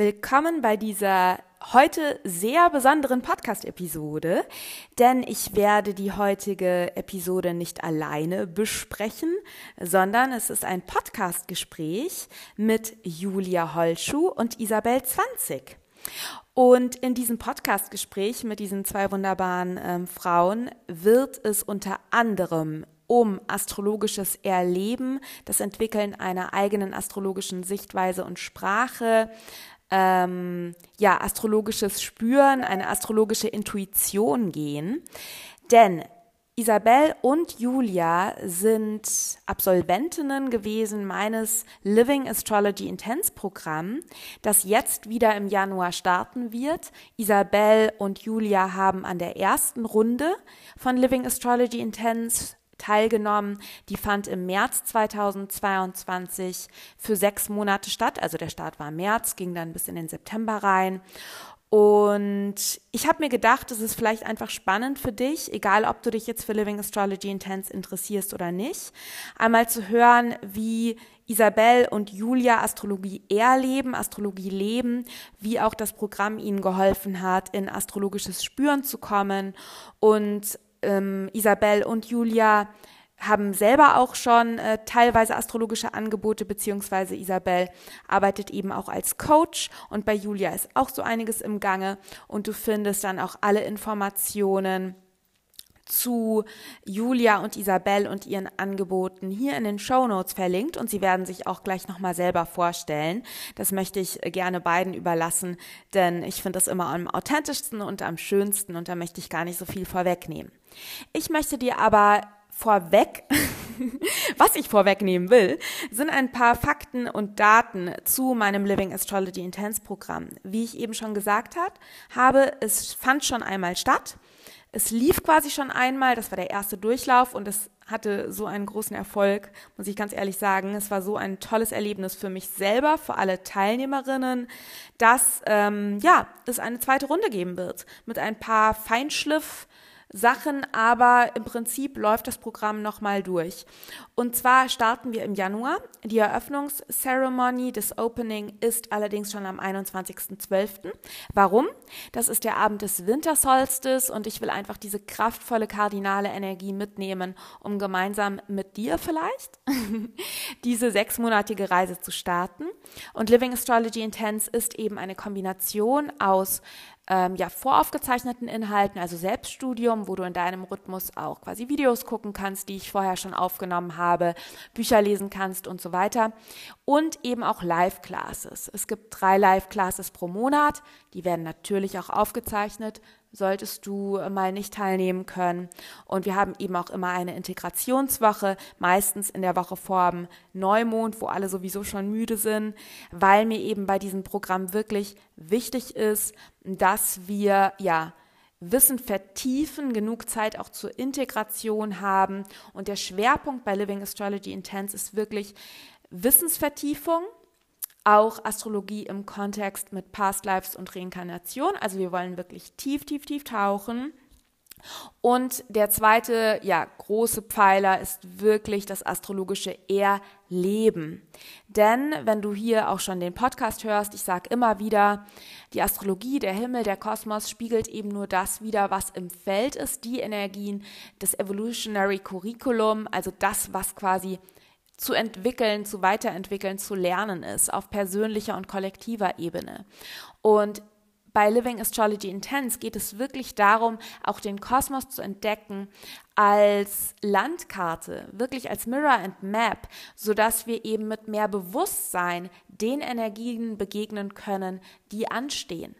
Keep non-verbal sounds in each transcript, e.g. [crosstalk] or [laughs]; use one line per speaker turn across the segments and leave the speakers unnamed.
Willkommen bei dieser heute sehr besonderen Podcast-Episode, denn ich werde die heutige Episode nicht alleine besprechen, sondern es ist ein Podcast-Gespräch mit Julia Holschuh und Isabel Zwanzig. Und in diesem Podcast-Gespräch mit diesen zwei wunderbaren ähm, Frauen wird es unter anderem um astrologisches Erleben, das Entwickeln einer eigenen astrologischen Sichtweise und Sprache, ähm, ja, astrologisches Spüren, eine astrologische Intuition gehen. Denn Isabel und Julia sind Absolventinnen gewesen meines Living Astrology Intense Programm, das jetzt wieder im Januar starten wird. Isabel und Julia haben an der ersten Runde von Living Astrology Intense teilgenommen. Die fand im März 2022 für sechs Monate statt. Also der Start war im März, ging dann bis in den September rein. Und ich habe mir gedacht, es ist vielleicht einfach spannend für dich, egal ob du dich jetzt für Living Astrology Intense interessierst oder nicht, einmal zu hören, wie Isabel und Julia Astrologie erleben, Astrologie leben, wie auch das Programm ihnen geholfen hat, in astrologisches Spüren zu kommen und ähm, Isabel und Julia haben selber auch schon äh, teilweise astrologische Angebote, beziehungsweise Isabel arbeitet eben auch als Coach und bei Julia ist auch so einiges im Gange und du findest dann auch alle Informationen zu Julia und Isabel und ihren Angeboten hier in den Show Notes verlinkt und sie werden sich auch gleich nochmal selber vorstellen. Das möchte ich gerne beiden überlassen, denn ich finde das immer am authentischsten und am schönsten und da möchte ich gar nicht so viel vorwegnehmen. Ich möchte dir aber vorweg, [laughs] was ich vorwegnehmen will, sind ein paar Fakten und Daten zu meinem Living Astrology Intense Programm. Wie ich eben schon gesagt habe, es fand schon einmal statt. Es lief quasi schon einmal, das war der erste Durchlauf und es hatte so einen großen Erfolg, muss ich ganz ehrlich sagen. Es war so ein tolles Erlebnis für mich selber, für alle Teilnehmerinnen, dass ähm, ja es eine zweite Runde geben wird mit ein paar Feinschliff Sachen, aber im Prinzip läuft das Programm nochmal durch. Und zwar starten wir im Januar. Die Eröffnungszeremonie des Opening ist allerdings schon am 21.12. Warum? Das ist der Abend des Wintersolstis und ich will einfach diese kraftvolle kardinale Energie mitnehmen, um gemeinsam mit dir vielleicht [laughs] diese sechsmonatige Reise zu starten. Und Living Astrology Intense ist eben eine Kombination aus ähm, ja, voraufgezeichneten Inhalten, also Selbststudium, wo du in deinem Rhythmus auch quasi Videos gucken kannst, die ich vorher schon aufgenommen habe, Bücher lesen kannst und so weiter. Und eben auch Live-Classes. Es gibt drei Live-Classes pro Monat, die werden natürlich auch aufgezeichnet solltest du mal nicht teilnehmen können. Und wir haben eben auch immer eine Integrationswoche, meistens in der Woche vor dem Neumond, wo alle sowieso schon müde sind, weil mir eben bei diesem Programm wirklich wichtig ist, dass wir ja Wissen vertiefen, genug Zeit auch zur Integration haben. Und der Schwerpunkt bei Living Astrology Intense ist wirklich Wissensvertiefung auch Astrologie im Kontext mit Past Lives und Reinkarnation. Also wir wollen wirklich tief, tief, tief tauchen. Und der zweite, ja, große Pfeiler ist wirklich das astrologische Erleben. Denn wenn du hier auch schon den Podcast hörst, ich sage immer wieder, die Astrologie, der Himmel, der Kosmos spiegelt eben nur das wieder, was im Feld ist, die Energien, das Evolutionary Curriculum, also das, was quasi zu entwickeln, zu weiterentwickeln, zu lernen ist auf persönlicher und kollektiver Ebene. Und bei Living Astrology Intense geht es wirklich darum, auch den Kosmos zu entdecken als Landkarte, wirklich als Mirror and Map, sodass wir eben mit mehr Bewusstsein den Energien begegnen können, die anstehen.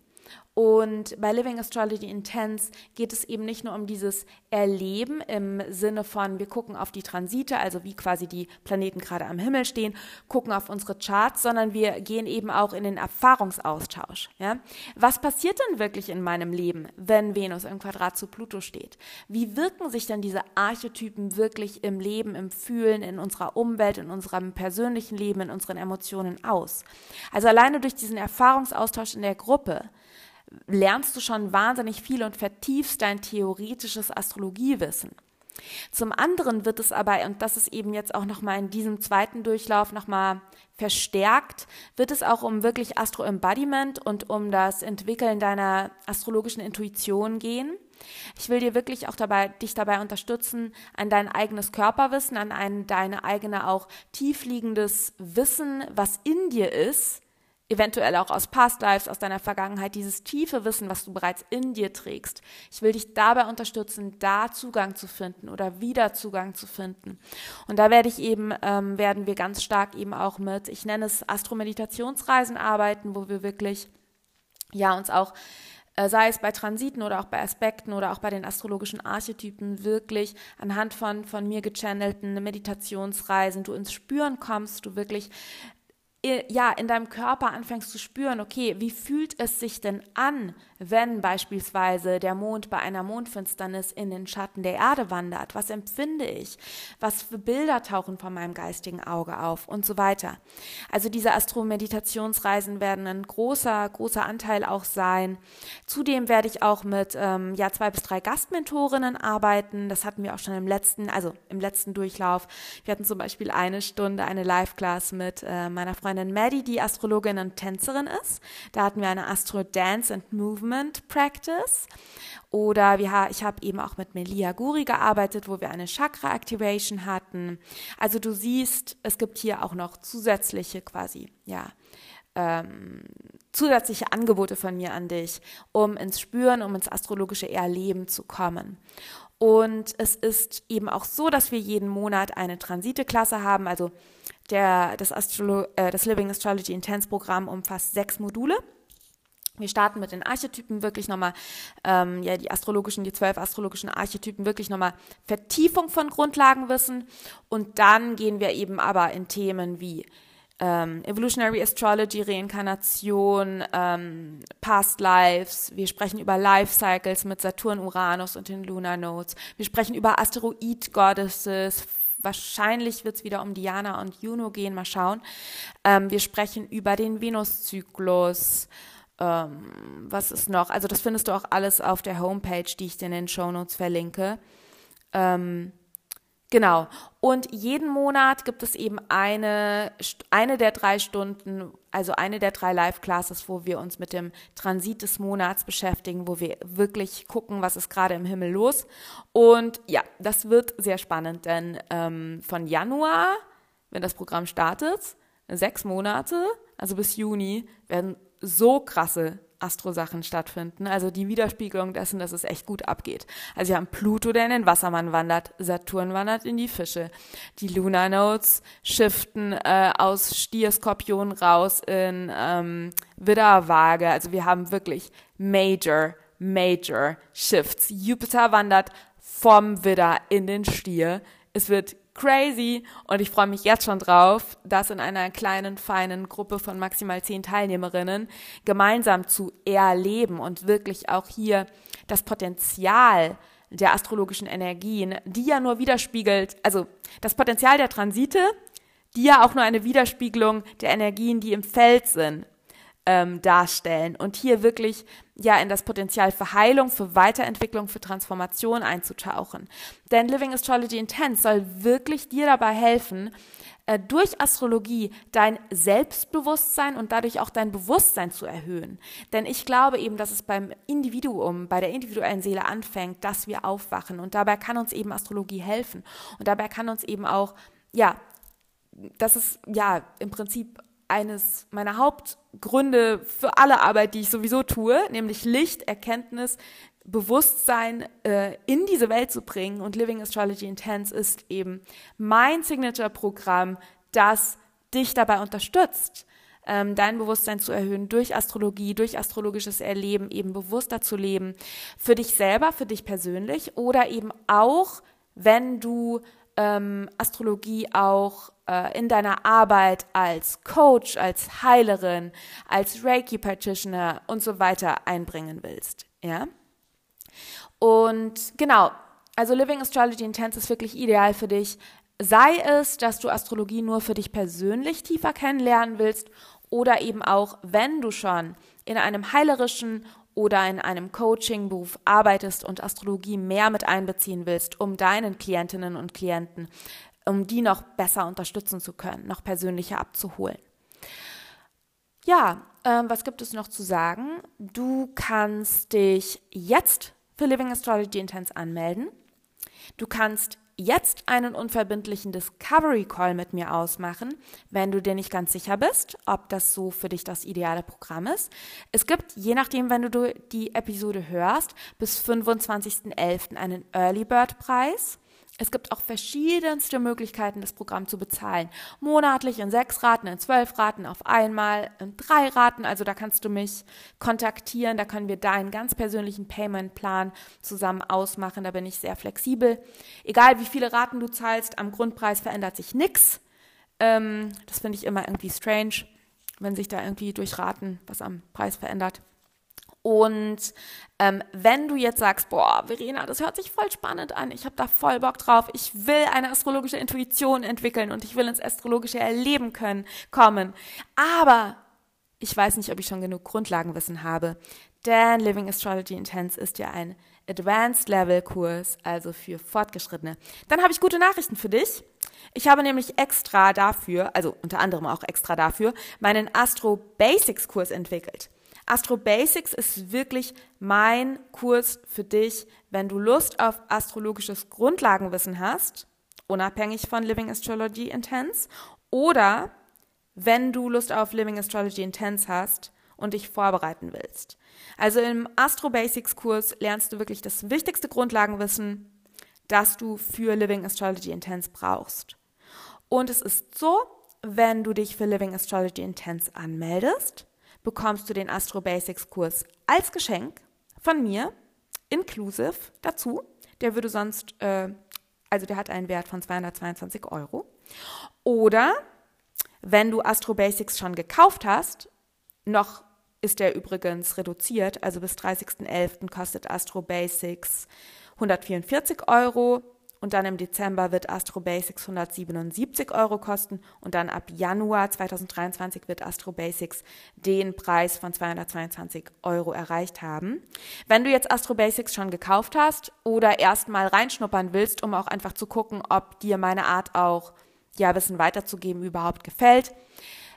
Und bei Living Astrology Intense geht es eben nicht nur um dieses Erleben im Sinne von, wir gucken auf die Transite, also wie quasi die Planeten gerade am Himmel stehen, gucken auf unsere Charts, sondern wir gehen eben auch in den Erfahrungsaustausch. Ja? Was passiert denn wirklich in meinem Leben, wenn Venus im Quadrat zu Pluto steht? Wie wirken sich denn diese Archetypen wirklich im Leben, im Fühlen, in unserer Umwelt, in unserem persönlichen Leben, in unseren Emotionen aus? Also alleine durch diesen Erfahrungsaustausch in der Gruppe lernst du schon wahnsinnig viel und vertiefst dein theoretisches Astrologiewissen. Zum anderen wird es aber, und das ist eben jetzt auch nochmal in diesem zweiten Durchlauf nochmal verstärkt, wird es auch um wirklich Astro-Embodiment und um das Entwickeln deiner astrologischen Intuition gehen. Ich will dir wirklich auch dabei, dich dabei unterstützen, an dein eigenes Körperwissen, an ein, deine eigene auch tiefliegendes Wissen, was in dir ist, eventuell auch aus Past Lives, aus deiner Vergangenheit, dieses tiefe Wissen, was du bereits in dir trägst. Ich will dich dabei unterstützen, da Zugang zu finden oder wieder Zugang zu finden. Und da werde ich eben, ähm, werden wir ganz stark eben auch mit, ich nenne es Astromeditationsreisen arbeiten, wo wir wirklich, ja, uns auch äh, sei es bei Transiten oder auch bei Aspekten oder auch bei den astrologischen Archetypen wirklich anhand von von mir gechannelten Meditationsreisen du ins Spüren kommst, du wirklich ja, in deinem Körper anfängst zu spüren, okay, wie fühlt es sich denn an, wenn beispielsweise der Mond bei einer Mondfinsternis in den Schatten der Erde wandert? Was empfinde ich? Was für Bilder tauchen von meinem geistigen Auge auf und so weiter? Also diese Astro-Meditationsreisen werden ein großer, großer Anteil auch sein. Zudem werde ich auch mit ähm, ja, zwei bis drei Gastmentorinnen arbeiten. Das hatten wir auch schon im letzten, also im letzten Durchlauf. Wir hatten zum Beispiel eine Stunde eine Live-Class mit äh, meiner Freundin Maddie, die Astrologin und Tänzerin ist. Da hatten wir eine Astro Dance and Movement Movement Practice. Oder wir, ich habe eben auch mit Melia Guri gearbeitet, wo wir eine Chakra Activation hatten. Also du siehst, es gibt hier auch noch zusätzliche quasi, ja, ähm, zusätzliche Angebote von mir an dich, um ins Spüren, um ins astrologische Erleben zu kommen. Und es ist eben auch so, dass wir jeden Monat eine Transite-Klasse haben. Also der, das, Astrolo äh, das Living Astrology Intense Programm umfasst sechs Module. Wir starten mit den Archetypen wirklich nochmal, ähm, ja, die astrologischen, die zwölf astrologischen Archetypen wirklich nochmal Vertiefung von Grundlagenwissen und dann gehen wir eben aber in Themen wie ähm, Evolutionary Astrology, Reinkarnation, ähm, Past Lives. Wir sprechen über Life Cycles mit Saturn, Uranus und den Lunar Nodes. Wir sprechen über Asteroid Goddesses. Wahrscheinlich wird es wieder um Diana und Juno gehen, mal schauen. Ähm, wir sprechen über den Venuszyklus. Ähm, was ist noch? Also das findest du auch alles auf der Homepage, die ich dir in den Show Notes verlinke. Ähm, genau. Und jeden Monat gibt es eben eine, eine der drei Stunden, also eine der drei Live-Classes, wo wir uns mit dem Transit des Monats beschäftigen, wo wir wirklich gucken, was ist gerade im Himmel los. Und ja, das wird sehr spannend, denn ähm, von Januar, wenn das Programm startet, sechs Monate, also bis Juni, werden so krasse Astro-Sachen stattfinden. Also die Widerspiegelung dessen, dass es echt gut abgeht. Also wir haben Pluto, der in den Wassermann wandert, Saturn wandert in die Fische. Die Lunar Nodes shiften äh, aus Stier, Skorpion raus in ähm, Widder, Waage. Also wir haben wirklich Major, Major Shifts. Jupiter wandert vom Widder in den Stier. Es wird crazy. Und ich freue mich jetzt schon drauf, das in einer kleinen, feinen Gruppe von maximal zehn Teilnehmerinnen gemeinsam zu erleben und wirklich auch hier das Potenzial der astrologischen Energien, die ja nur widerspiegelt, also das Potenzial der Transite, die ja auch nur eine Widerspiegelung der Energien, die im Feld sind, ähm, darstellen und hier wirklich ja in das Potenzial für Heilung, für Weiterentwicklung, für Transformation einzutauchen. Denn Living Astrology Intense soll wirklich dir dabei helfen, äh, durch Astrologie dein Selbstbewusstsein und dadurch auch dein Bewusstsein zu erhöhen. Denn ich glaube eben, dass es beim Individuum, bei der individuellen Seele anfängt, dass wir aufwachen. Und dabei kann uns eben Astrologie helfen. Und dabei kann uns eben auch, ja, das ist ja im Prinzip eines meiner Hauptgründe für alle Arbeit, die ich sowieso tue, nämlich Licht, Erkenntnis, Bewusstsein äh, in diese Welt zu bringen. Und Living Astrology Intense ist eben mein Signature-Programm, das dich dabei unterstützt, ähm, dein Bewusstsein zu erhöhen durch Astrologie, durch astrologisches Erleben, eben bewusster zu leben, für dich selber, für dich persönlich oder eben auch, wenn du ähm, Astrologie auch äh, in deiner Arbeit als Coach, als Heilerin, als Reiki Practitioner und so weiter einbringen willst. Ja? Und genau, also Living Astrology Intense ist wirklich ideal für dich. Sei es, dass du Astrologie nur für dich persönlich tiefer kennenlernen willst oder eben auch, wenn du schon in einem heilerischen oder in einem Coaching-Beruf arbeitest und Astrologie mehr mit einbeziehen willst, um deinen Klientinnen und Klienten, um die noch besser unterstützen zu können, noch persönlicher abzuholen. Ja, ähm, was gibt es noch zu sagen? Du kannst dich jetzt für Living Astrology Intense anmelden. Du kannst jetzt einen unverbindlichen Discovery Call mit mir ausmachen, wenn du dir nicht ganz sicher bist, ob das so für dich das ideale Programm ist. Es gibt, je nachdem, wenn du die Episode hörst, bis 25.11. einen Early Bird Preis. Es gibt auch verschiedenste Möglichkeiten, das Programm zu bezahlen. Monatlich in sechs Raten, in zwölf Raten, auf einmal in drei Raten. Also da kannst du mich kontaktieren. Da können wir deinen ganz persönlichen Payment-Plan zusammen ausmachen. Da bin ich sehr flexibel. Egal wie viele Raten du zahlst, am Grundpreis verändert sich nichts. Ähm, das finde ich immer irgendwie strange, wenn sich da irgendwie durch Raten was am Preis verändert. Und ähm, wenn du jetzt sagst, boah, Verena, das hört sich voll spannend an, ich habe da voll Bock drauf, ich will eine astrologische Intuition entwickeln und ich will ins astrologische Erleben können, kommen, aber ich weiß nicht, ob ich schon genug Grundlagenwissen habe, denn Living Astrology Intense ist ja ein Advanced Level Kurs, also für Fortgeschrittene. Dann habe ich gute Nachrichten für dich. Ich habe nämlich extra dafür, also unter anderem auch extra dafür, meinen Astro Basics Kurs entwickelt. Astro Basics ist wirklich mein Kurs für dich, wenn du Lust auf astrologisches Grundlagenwissen hast, unabhängig von Living Astrology Intense, oder wenn du Lust auf Living Astrology Intense hast und dich vorbereiten willst. Also im Astro Basics Kurs lernst du wirklich das wichtigste Grundlagenwissen, das du für Living Astrology Intense brauchst. Und es ist so, wenn du dich für Living Astrology Intense anmeldest, bekommst du den Astro Basics Kurs als Geschenk von mir, inclusive dazu. Der würde sonst, äh, also der hat einen Wert von 222 Euro. Oder wenn du Astro Basics schon gekauft hast, noch ist der übrigens reduziert, also bis 30.11. kostet Astro Basics 144 Euro und dann im Dezember wird Astro Basics 177 Euro kosten und dann ab Januar 2023 wird Astro Basics den Preis von 222 Euro erreicht haben. Wenn du jetzt Astro Basics schon gekauft hast oder erstmal reinschnuppern willst, um auch einfach zu gucken, ob dir meine Art auch ja Wissen weiterzugeben überhaupt gefällt,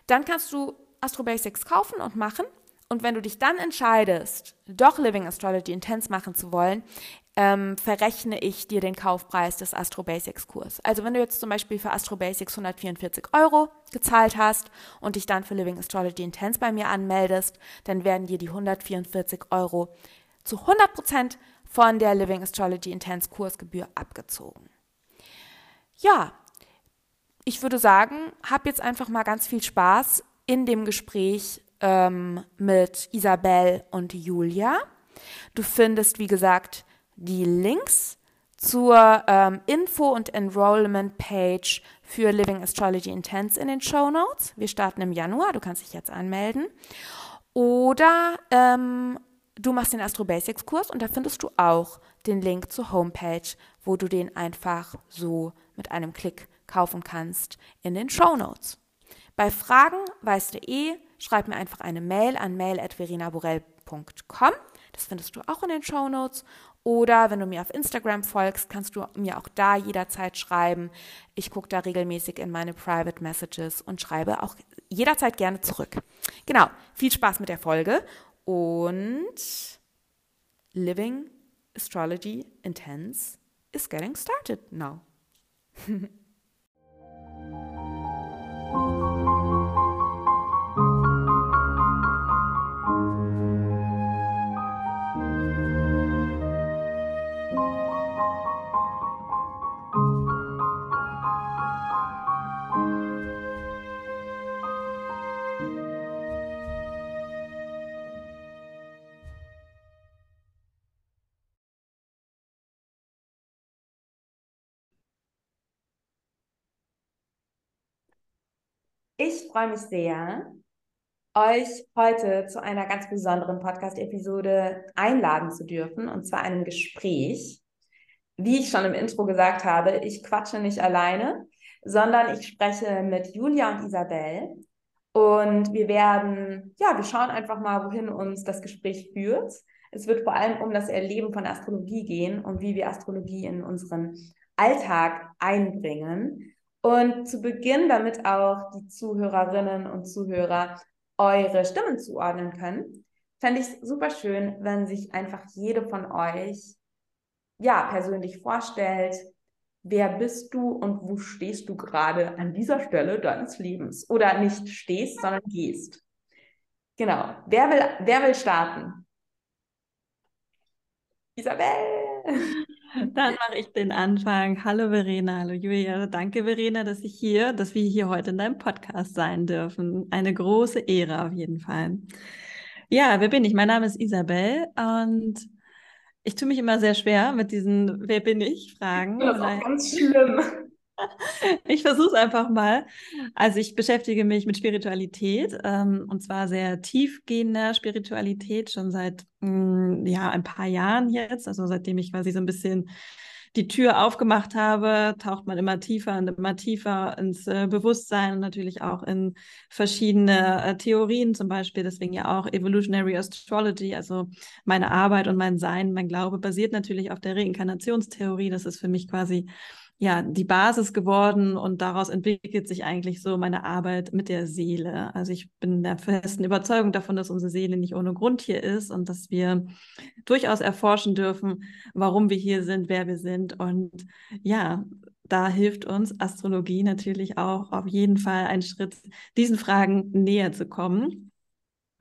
dann kannst du Astro Basics kaufen und machen und wenn du dich dann entscheidest, doch Living Astrology Intense machen zu wollen, ähm, verrechne ich dir den Kaufpreis des Astro Basics Kurs. Also wenn du jetzt zum Beispiel für Astro Basics 144 Euro gezahlt hast und dich dann für Living Astrology Intense bei mir anmeldest, dann werden dir die 144 Euro zu 100 Prozent von der Living Astrology Intense Kursgebühr abgezogen. Ja, ich würde sagen, hab jetzt einfach mal ganz viel Spaß in dem Gespräch ähm, mit Isabel und Julia. Du findest, wie gesagt, die Links zur ähm, Info- und Enrollment-Page für Living Astrology Intense in den Show Notes. Wir starten im Januar, du kannst dich jetzt anmelden. Oder ähm, du machst den Astro Basics Kurs und da findest du auch den Link zur Homepage, wo du den einfach so mit einem Klick kaufen kannst in den Show Notes. Bei Fragen weißt du eh, schreib mir einfach eine Mail an mail.verinaborell.com. Das findest du auch in den Show Notes. Oder wenn du mir auf Instagram folgst, kannst du mir auch da jederzeit schreiben. Ich gucke da regelmäßig in meine Private Messages und schreibe auch jederzeit gerne zurück. Genau, viel Spaß mit der Folge und Living Astrology Intense is getting started now. [laughs] Ich freue mich sehr, euch heute zu einer ganz besonderen Podcast-Episode einladen zu dürfen, und zwar einem Gespräch. Wie ich schon im Intro gesagt habe, ich quatsche nicht alleine, sondern ich spreche mit Julia und Isabel. Und wir werden, ja, wir schauen einfach mal, wohin uns das Gespräch führt. Es wird vor allem um das Erleben von Astrologie gehen und wie wir Astrologie in unseren Alltag einbringen. Und zu Beginn, damit auch die Zuhörerinnen und Zuhörer eure Stimmen zuordnen können, fände ich es super schön, wenn sich einfach jede von euch ja persönlich vorstellt, wer bist du und wo stehst du gerade an dieser Stelle deines Lebens? Oder nicht stehst, sondern gehst. Genau. Wer will, wer will starten? Isabel!
Dann mache ich den Anfang. Hallo Verena, hallo Julia. Danke Verena, dass ich hier, dass wir hier heute in deinem Podcast sein dürfen. Eine große Ehre auf jeden Fall. Ja, wer bin ich? Mein Name ist Isabel und ich tue mich immer sehr schwer mit diesen Wer bin ich Fragen.
Das ist auch ganz schlimm.
Ich versuche es einfach mal. Also ich beschäftige mich mit Spiritualität ähm, und zwar sehr tiefgehender Spiritualität schon seit mh, mm, ja ein paar Jahren jetzt. Also seitdem ich quasi so ein bisschen die Tür aufgemacht habe, taucht man immer tiefer und immer tiefer ins äh, Bewusstsein und natürlich auch in verschiedene äh, Theorien, zum Beispiel deswegen ja auch Evolutionary Astrology, also meine Arbeit und mein Sein, mein Glaube basiert natürlich auf der Reinkarnationstheorie. Das ist für mich quasi ja, die Basis geworden und daraus entwickelt sich eigentlich so meine Arbeit mit der Seele. Also ich bin der festen Überzeugung davon, dass unsere Seele nicht ohne Grund hier ist und dass wir durchaus erforschen dürfen, warum wir hier sind, wer wir sind. Und ja, da hilft uns Astrologie natürlich auch auf jeden Fall einen Schritt, diesen Fragen näher zu kommen.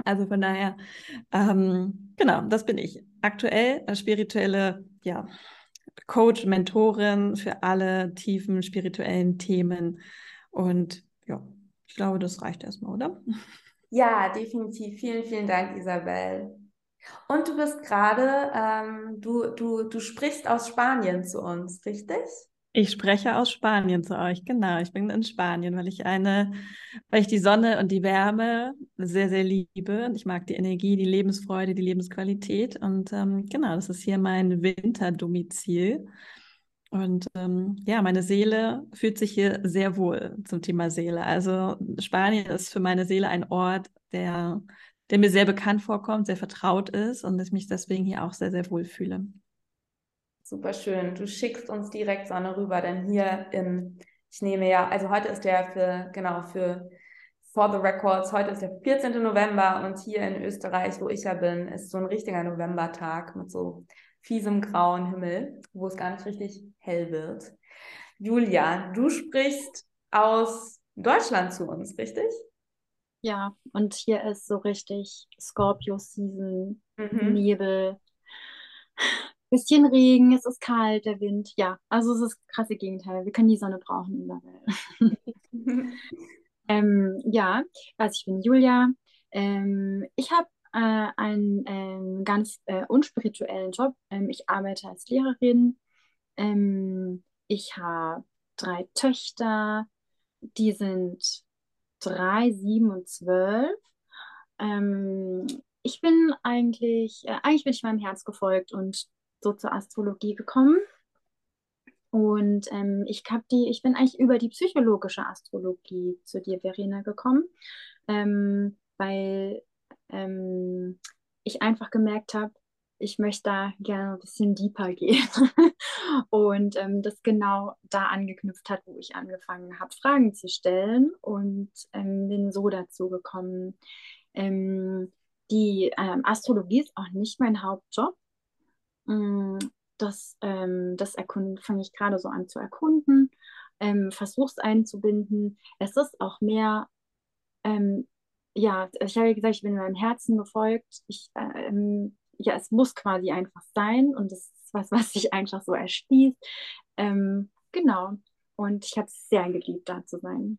Also von daher, ähm, genau, das bin ich. Aktuell spirituelle, ja, Coach, Mentorin für alle tiefen spirituellen Themen. Und ja, ich glaube, das reicht erstmal, oder?
Ja, definitiv. Vielen, vielen Dank, Isabel. Und du bist gerade, ähm, du, du, du sprichst aus Spanien zu uns, richtig?
Ich spreche aus Spanien zu euch, genau. Ich bin in Spanien, weil ich eine, weil ich die Sonne und die Wärme sehr, sehr liebe. Ich mag die Energie, die Lebensfreude, die Lebensqualität. Und ähm, genau, das ist hier mein Winterdomizil. Und ähm, ja, meine Seele fühlt sich hier sehr wohl zum Thema Seele. Also Spanien ist für meine Seele ein Ort, der, der mir sehr bekannt vorkommt, sehr vertraut ist und ich mich deswegen hier auch sehr, sehr wohl fühle.
Super schön. Du schickst uns direkt Sonne rüber, denn hier in, ich nehme ja, also heute ist der für, genau, für For the Records, heute ist der 14. November und hier in Österreich, wo ich ja bin, ist so ein richtiger Novembertag mit so fiesem grauen Himmel, wo es gar nicht richtig hell wird. Julia, du sprichst aus Deutschland zu uns, richtig?
Ja, und hier ist so richtig Scorpio-Season, mhm. Nebel, bisschen Regen, es ist kalt, der Wind. Ja, also es ist das krasse Gegenteil. Wir können die Sonne brauchen in der Welt. [laughs] ähm, ja, also ich bin Julia. Ähm, ich habe äh, einen ähm, ganz äh, unspirituellen Job. Ähm, ich arbeite als Lehrerin. Ähm, ich habe drei Töchter, die sind drei, sieben und zwölf. Ähm, ich bin eigentlich, äh, eigentlich bin ich meinem Herz gefolgt und so zur Astrologie gekommen. Und ähm, ich, hab die, ich bin eigentlich über die psychologische Astrologie zu dir, Verena, gekommen, ähm, weil ähm, ich einfach gemerkt habe, ich möchte da gerne ein bisschen deeper gehen. [laughs] und ähm, das genau da angeknüpft hat, wo ich angefangen habe, Fragen zu stellen und ähm, bin so dazu gekommen. Ähm, die ähm, Astrologie ist auch nicht mein Hauptjob. Mm, das, ähm, das fange ich gerade so an zu erkunden, ähm, versuche es einzubinden. Es ist auch mehr ja, ich habe ja gesagt, ich bin meinem Herzen gefolgt. Ich, ähm, ja, es muss quasi einfach sein und das ist was, was sich einfach so erschließt. Ähm, genau. Und ich habe es sehr geliebt, da zu sein.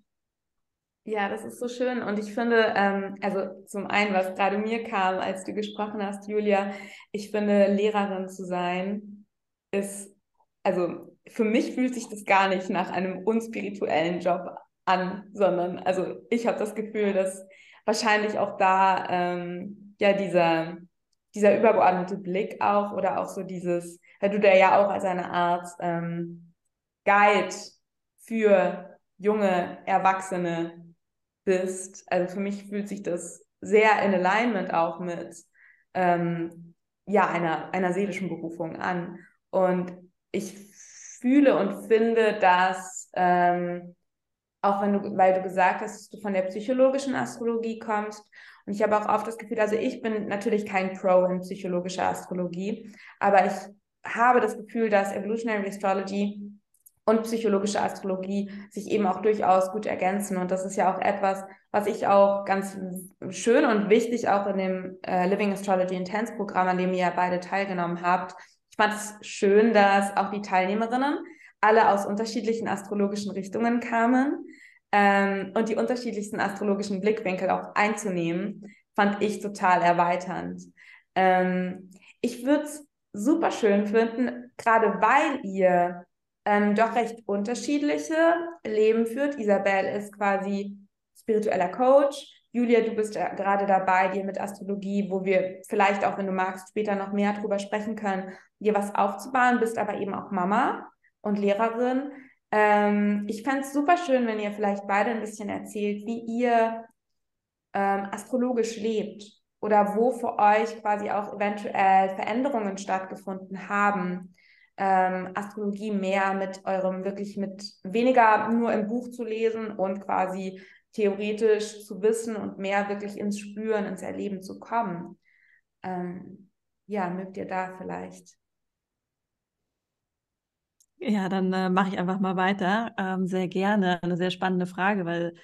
Ja, das ist so schön. Und ich finde, ähm, also zum einen, was gerade mir kam, als du gesprochen hast, Julia, ich finde, Lehrerin zu sein, ist, also für mich fühlt sich das gar nicht nach einem unspirituellen Job an, sondern also ich habe das Gefühl, dass wahrscheinlich auch da ähm, ja dieser, dieser übergeordnete Blick auch oder auch so dieses, weil du da ja auch als eine Art ähm, Guide für junge Erwachsene bist. Also für mich fühlt sich das sehr in Alignment auch mit ähm, ja, einer, einer seelischen Berufung an. Und ich fühle und finde, dass ähm, auch wenn du, weil du gesagt hast, dass du von der psychologischen Astrologie kommst. Und ich habe auch oft das Gefühl, also ich bin natürlich kein Pro in psychologischer Astrologie, aber ich habe das Gefühl, dass Evolutionary Astrology und psychologische Astrologie sich eben auch durchaus gut ergänzen. Und das ist ja auch etwas, was ich auch ganz schön und wichtig auch in dem äh, Living Astrology Intense Programm, an dem ihr beide teilgenommen habt. Ich fand es schön, dass auch die Teilnehmerinnen alle aus unterschiedlichen astrologischen Richtungen kamen ähm, und die unterschiedlichsten astrologischen Blickwinkel auch einzunehmen, fand ich total erweiternd. Ähm, ich würde es super schön finden, gerade weil ihr ähm, doch recht unterschiedliche Leben führt. Isabel ist quasi spiritueller Coach. Julia, du bist ja gerade dabei, dir mit Astrologie, wo wir vielleicht auch, wenn du magst, später noch mehr drüber sprechen können, dir was aufzubauen, bist aber eben auch Mama und Lehrerin. Ähm, ich fände es super schön, wenn ihr vielleicht beide ein bisschen erzählt, wie ihr ähm, astrologisch lebt oder wo für euch quasi auch eventuell Veränderungen stattgefunden haben. Ähm, Astrologie mehr mit eurem wirklich mit weniger nur im Buch zu lesen und quasi theoretisch zu wissen und mehr wirklich ins Spüren, ins Erleben zu kommen. Ähm, ja, mögt ihr da vielleicht
ja, dann äh, mache ich einfach mal weiter. Ähm, sehr gerne. Eine sehr spannende Frage, weil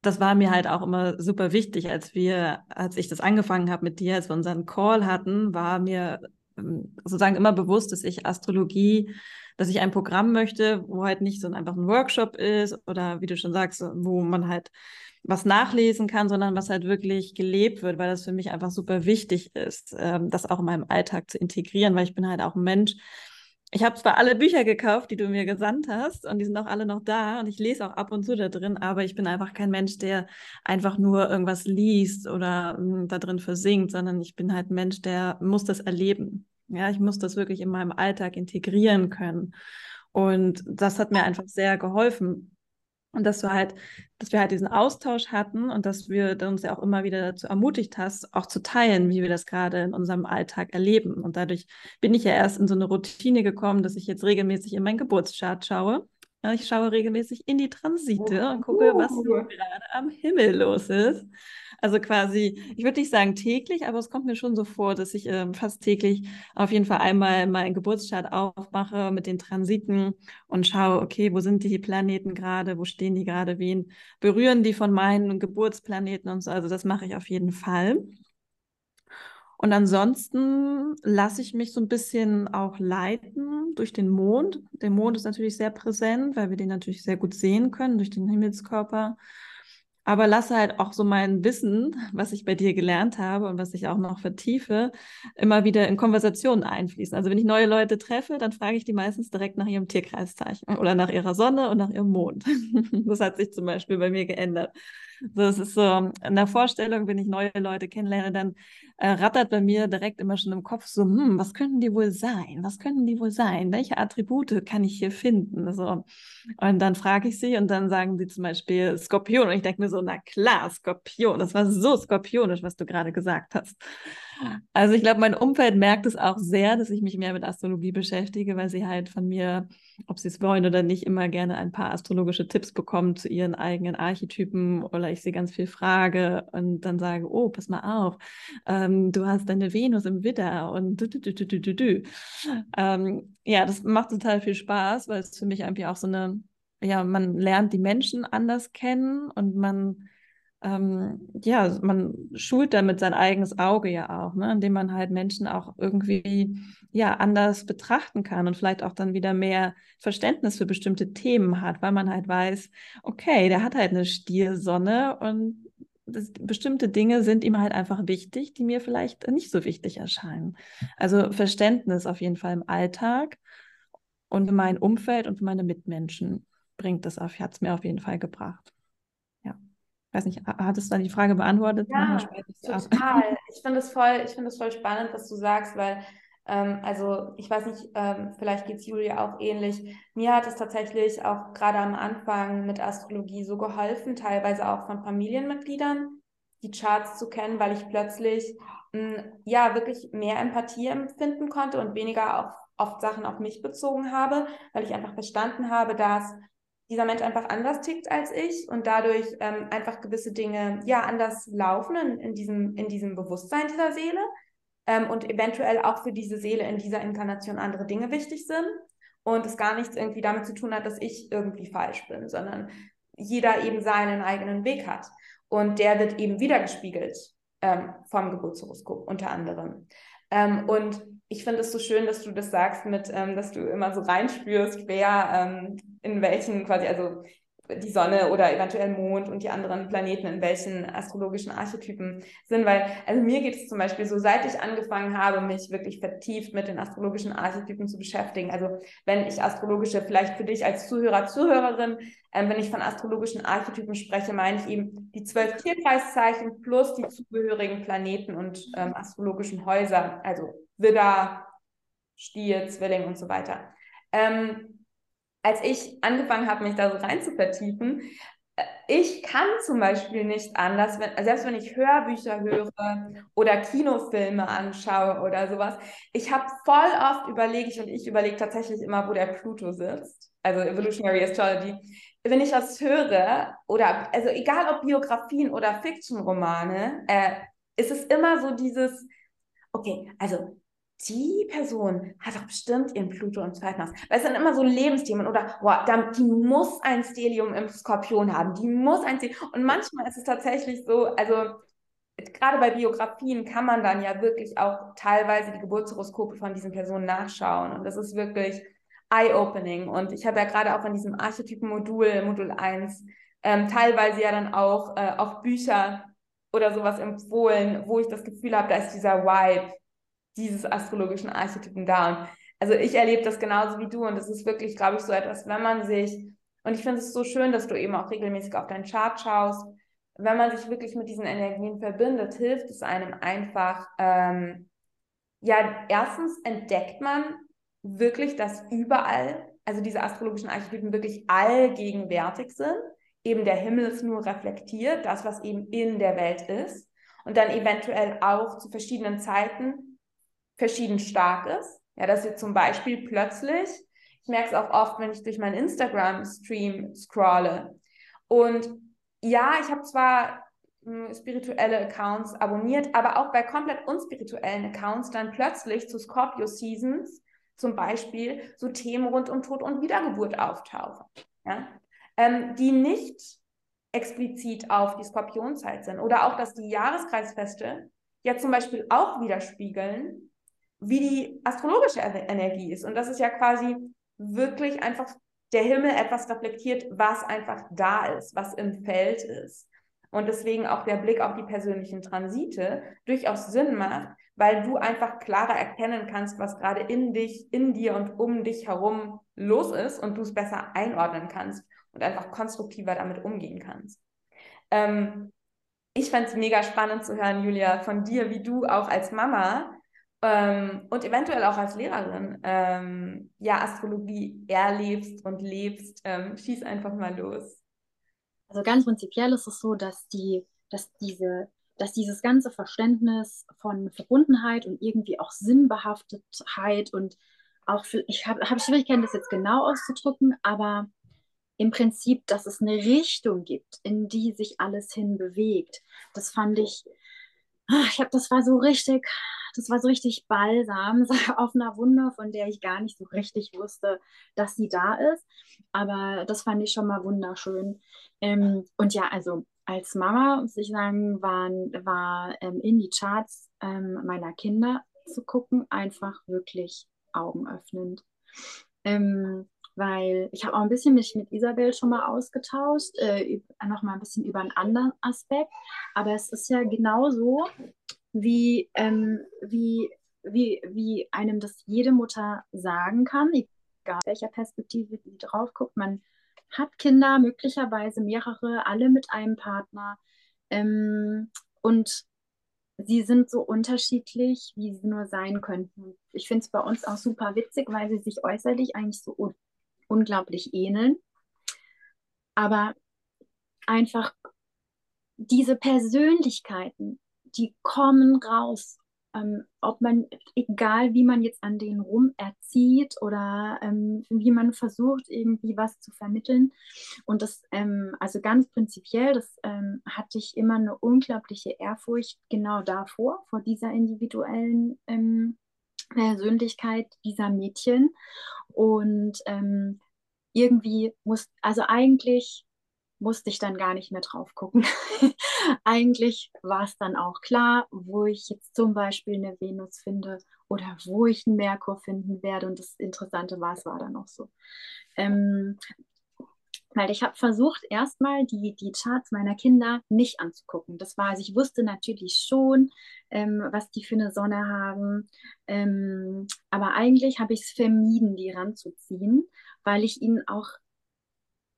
das war mir halt auch immer super wichtig, als wir, als ich das angefangen habe mit dir, als wir unseren Call hatten, war mir sozusagen immer bewusst, dass ich Astrologie, dass ich ein Programm möchte, wo halt nicht so ein, einfach ein Workshop ist oder wie du schon sagst, wo man halt was nachlesen kann, sondern was halt wirklich gelebt wird, weil das für mich einfach super wichtig ist, ähm, das auch in meinem Alltag zu integrieren, weil ich bin halt auch ein Mensch, ich habe zwar alle Bücher gekauft, die du mir gesandt hast, und die sind auch alle noch da, und ich lese auch ab und zu da drin, aber ich bin einfach kein Mensch, der einfach nur irgendwas liest oder mh, da drin versinkt, sondern ich bin halt ein Mensch, der muss das erleben. Ja, ich muss das wirklich in meinem Alltag integrieren können. Und das hat mir einfach sehr geholfen, und dass du halt, dass wir halt diesen Austausch hatten und dass wir uns ja auch immer wieder dazu ermutigt hast, auch zu teilen, wie wir das gerade in unserem Alltag erleben. Und dadurch bin ich ja erst in so eine Routine gekommen, dass ich jetzt regelmäßig in meinen Geburtschart schaue Ich schaue regelmäßig in die Transite und gucke, was so gerade am Himmel los ist. Also quasi, ich würde nicht sagen täglich, aber es kommt mir schon so vor, dass ich äh, fast täglich auf jeden Fall einmal meinen Geburtstag aufmache mit den Transiten und schaue, okay, wo sind die Planeten gerade, wo stehen die gerade, wen berühren die von meinen Geburtsplaneten und so. Also das mache ich auf jeden Fall. Und ansonsten lasse ich mich so ein bisschen auch leiten durch den Mond. Der Mond ist natürlich sehr präsent, weil wir den natürlich sehr gut sehen können durch den Himmelskörper aber lasse halt auch so mein Wissen, was ich bei dir gelernt habe und was ich auch noch vertiefe, immer wieder in Konversationen einfließen. Also wenn ich neue Leute treffe, dann frage ich die meistens direkt nach ihrem Tierkreiszeichen oder nach ihrer Sonne und nach ihrem Mond. [laughs] das hat sich zum Beispiel bei mir geändert. So, es ist so in der Vorstellung, wenn ich neue Leute kennenlerne, dann äh, rattert bei mir direkt immer schon im Kopf so, hm, was könnten die wohl sein? Was könnten die wohl sein? Welche Attribute kann ich hier finden? So. Und dann frage ich sie und dann sagen sie zum Beispiel Skorpion. Und ich denke mir so, na klar, Skorpion. Das war so skorpionisch, was du gerade gesagt hast. Also ich glaube, mein Umfeld merkt es auch sehr, dass ich mich mehr mit Astrologie beschäftige, weil sie halt von mir, ob sie es wollen oder nicht, immer gerne ein paar astrologische Tipps bekommen zu ihren eigenen Archetypen oder ich sie ganz viel frage und dann sage, oh, pass mal auf, ähm, du hast deine Venus im Widder und du, du, du, du, du, du. Ähm, ja, das macht total viel Spaß, weil es für mich irgendwie auch so eine, ja, man lernt die Menschen anders kennen und man ähm, ja, man schult damit sein eigenes Auge ja auch, ne? indem man halt Menschen auch irgendwie ja anders betrachten kann und vielleicht auch dann wieder mehr Verständnis für bestimmte Themen hat, weil man halt weiß, okay, der hat halt eine Stiersonne und das, bestimmte Dinge sind ihm halt einfach wichtig, die mir vielleicht nicht so wichtig erscheinen. Also Verständnis auf jeden Fall im Alltag und für mein Umfeld und für meine Mitmenschen bringt das auf, hat es mir auf jeden Fall gebracht weiß nicht, hattest du da die Frage beantwortet?
Ja, total. [laughs] Ich finde es voll, ich voll spannend, was du sagst, weil ähm, also ich weiß nicht, ähm, vielleicht geht es Julia auch ähnlich. Mir hat es tatsächlich auch gerade am Anfang mit Astrologie so geholfen, teilweise auch von Familienmitgliedern, die Charts zu kennen, weil ich plötzlich mh, hm, ja wirklich mehr Empathie empfinden konnte und weniger auf oft Sachen auf mich bezogen habe, weil ich einfach verstanden habe, dass dieser Mensch einfach anders tickt als ich und dadurch ähm, einfach gewisse Dinge ja anders laufen in, in, diesem, in diesem Bewusstsein dieser Seele ähm, und eventuell auch für diese Seele in dieser Inkarnation andere Dinge wichtig sind und es gar nichts irgendwie damit zu tun hat, dass ich irgendwie falsch bin, sondern jeder eben seinen eigenen Weg hat und der wird eben wiedergespiegelt ähm, vom Geburtshoroskop unter anderem. Ähm, und ich finde es so schön, dass du das sagst, mit, ähm, dass du immer so reinspürst, wer ähm, in welchen quasi, also die Sonne oder eventuell Mond und die anderen Planeten in welchen astrologischen Archetypen sind, weil, also mir geht es zum Beispiel so, seit ich angefangen habe, mich wirklich vertieft mit den astrologischen Archetypen zu beschäftigen, also wenn ich astrologische, vielleicht für dich als Zuhörer, Zuhörerin, ähm, wenn ich von astrologischen Archetypen spreche, meine ich eben die zwölf Tierkreiszeichen plus die zugehörigen Planeten und ähm, astrologischen Häuser, also Widder, Stier, Zwilling und so weiter. Ähm, als ich angefangen habe, mich da so rein zu vertiefen, äh, ich kann zum Beispiel nicht anders, wenn, selbst wenn ich Hörbücher höre oder Kinofilme anschaue oder sowas. Ich habe voll oft überlege ich und ich überlege tatsächlich immer, wo der Pluto sitzt. Also Evolutionary Astrology. Wenn ich das höre oder also egal ob Biografien oder Fiction-Romane, äh, ist es immer so dieses, okay, also die Person hat doch bestimmt ihren Pluto im zweiten Haus. Weil es sind immer so Lebensthemen oder, boah, die muss ein Stelium im Skorpion haben, die muss ein Stelium. Und manchmal ist es tatsächlich so, also gerade bei Biografien kann man dann ja wirklich auch teilweise die Geburtshoroskope von diesen Personen nachschauen. Und das ist wirklich eye-opening. Und ich habe ja gerade auch in diesem Archetypen-Modul, Modul 1, ähm, teilweise ja dann auch, äh, auch Bücher oder sowas empfohlen, wo ich das Gefühl habe, da ist dieser Vibe dieses astrologischen Archetypen da. Und also ich erlebe das genauso wie du und das ist wirklich, glaube ich, so etwas, wenn man sich, und ich finde es so schön, dass du eben auch regelmäßig auf deinen Chart schaust, wenn man sich wirklich mit diesen Energien verbindet, hilft es einem einfach, ähm, ja, erstens entdeckt man wirklich, dass überall, also diese astrologischen Archetypen wirklich allgegenwärtig sind. Eben der Himmel ist nur reflektiert, das, was eben in der Welt ist. Und dann eventuell auch zu verschiedenen Zeiten verschieden stark ist. Ja, dass wir zum Beispiel plötzlich Ich merke es auch oft, wenn ich durch meinen Instagram-Stream scrolle. Und ja, ich habe zwar hm, spirituelle Accounts abonniert, aber auch bei komplett unspirituellen Accounts dann plötzlich zu Scorpio Seasons zum Beispiel so Themen rund um Tod und Wiedergeburt auftauchen, ja? ähm, die nicht explizit auf die Skorpionzeit sind. Oder auch, dass die Jahreskreisfeste ja zum Beispiel auch widerspiegeln, wie die astrologische Energie ist. Und das ist ja quasi wirklich einfach der Himmel etwas reflektiert, was einfach da ist, was im Feld ist. Und deswegen auch der Blick auf die persönlichen Transite durchaus Sinn macht, weil du einfach klarer erkennen kannst, was gerade in dich, in dir und um dich herum los ist und du es besser einordnen kannst und einfach konstruktiver damit umgehen kannst. Ähm, ich fand es mega spannend zu hören, Julia, von dir, wie du auch als Mama ähm, und eventuell auch als Lehrerin ähm, ja Astrologie erlebst und lebst. Ähm, schieß einfach mal los.
Also ganz prinzipiell ist es so, dass die, dass diese dass dieses ganze Verständnis von Verbundenheit und irgendwie auch Sinnbehaftetheit und auch, für, ich habe hab Schwierigkeiten, das jetzt genau auszudrücken, aber im Prinzip, dass es eine Richtung gibt, in die sich alles hin bewegt. Das fand ich, ah, ich habe, das war so richtig, das war so richtig balsam [laughs] auf einer Wunde, von der ich gar nicht so richtig wusste, dass sie da ist. Aber das fand ich schon mal wunderschön. Ähm, und ja, also als Mama, muss ich sagen, waren, war ähm, in die Charts ähm, meiner Kinder zu gucken, einfach wirklich augenöffnend. Ähm, weil ich habe auch ein bisschen mich mit Isabel schon mal ausgetauscht, äh, noch mal ein bisschen über einen anderen Aspekt. Aber es ist ja genauso, wie, ähm, wie, wie, wie einem das jede Mutter sagen kann, egal welcher Perspektive die drauf guckt. Man hat Kinder, möglicherweise mehrere, alle mit einem Partner. Ähm, und sie sind so unterschiedlich, wie sie nur sein könnten. Ich finde es bei uns auch super witzig, weil sie sich äußerlich eigentlich so un unglaublich ähneln. Aber einfach diese Persönlichkeiten, die kommen raus ähm, ob man, egal wie man jetzt an denen rum erzieht oder ähm, wie man versucht, irgendwie was zu vermitteln. Und das, ähm, also ganz prinzipiell, das ähm, hatte ich immer eine unglaubliche Ehrfurcht genau davor, vor dieser individuellen ähm, Persönlichkeit dieser Mädchen. Und ähm, irgendwie muss, also eigentlich musste ich dann gar nicht mehr drauf gucken. [laughs] Eigentlich war es dann auch klar, wo ich jetzt zum Beispiel eine Venus finde oder wo ich einen Merkur finden werde. Und das Interessante war, es war dann auch so. Ähm, weil ich habe versucht, erstmal die, die Charts meiner Kinder nicht anzugucken. Das war, also ich wusste natürlich schon, ähm, was die für eine Sonne haben. Ähm, aber eigentlich habe ich es vermieden, die ranzuziehen, weil ich ihnen auch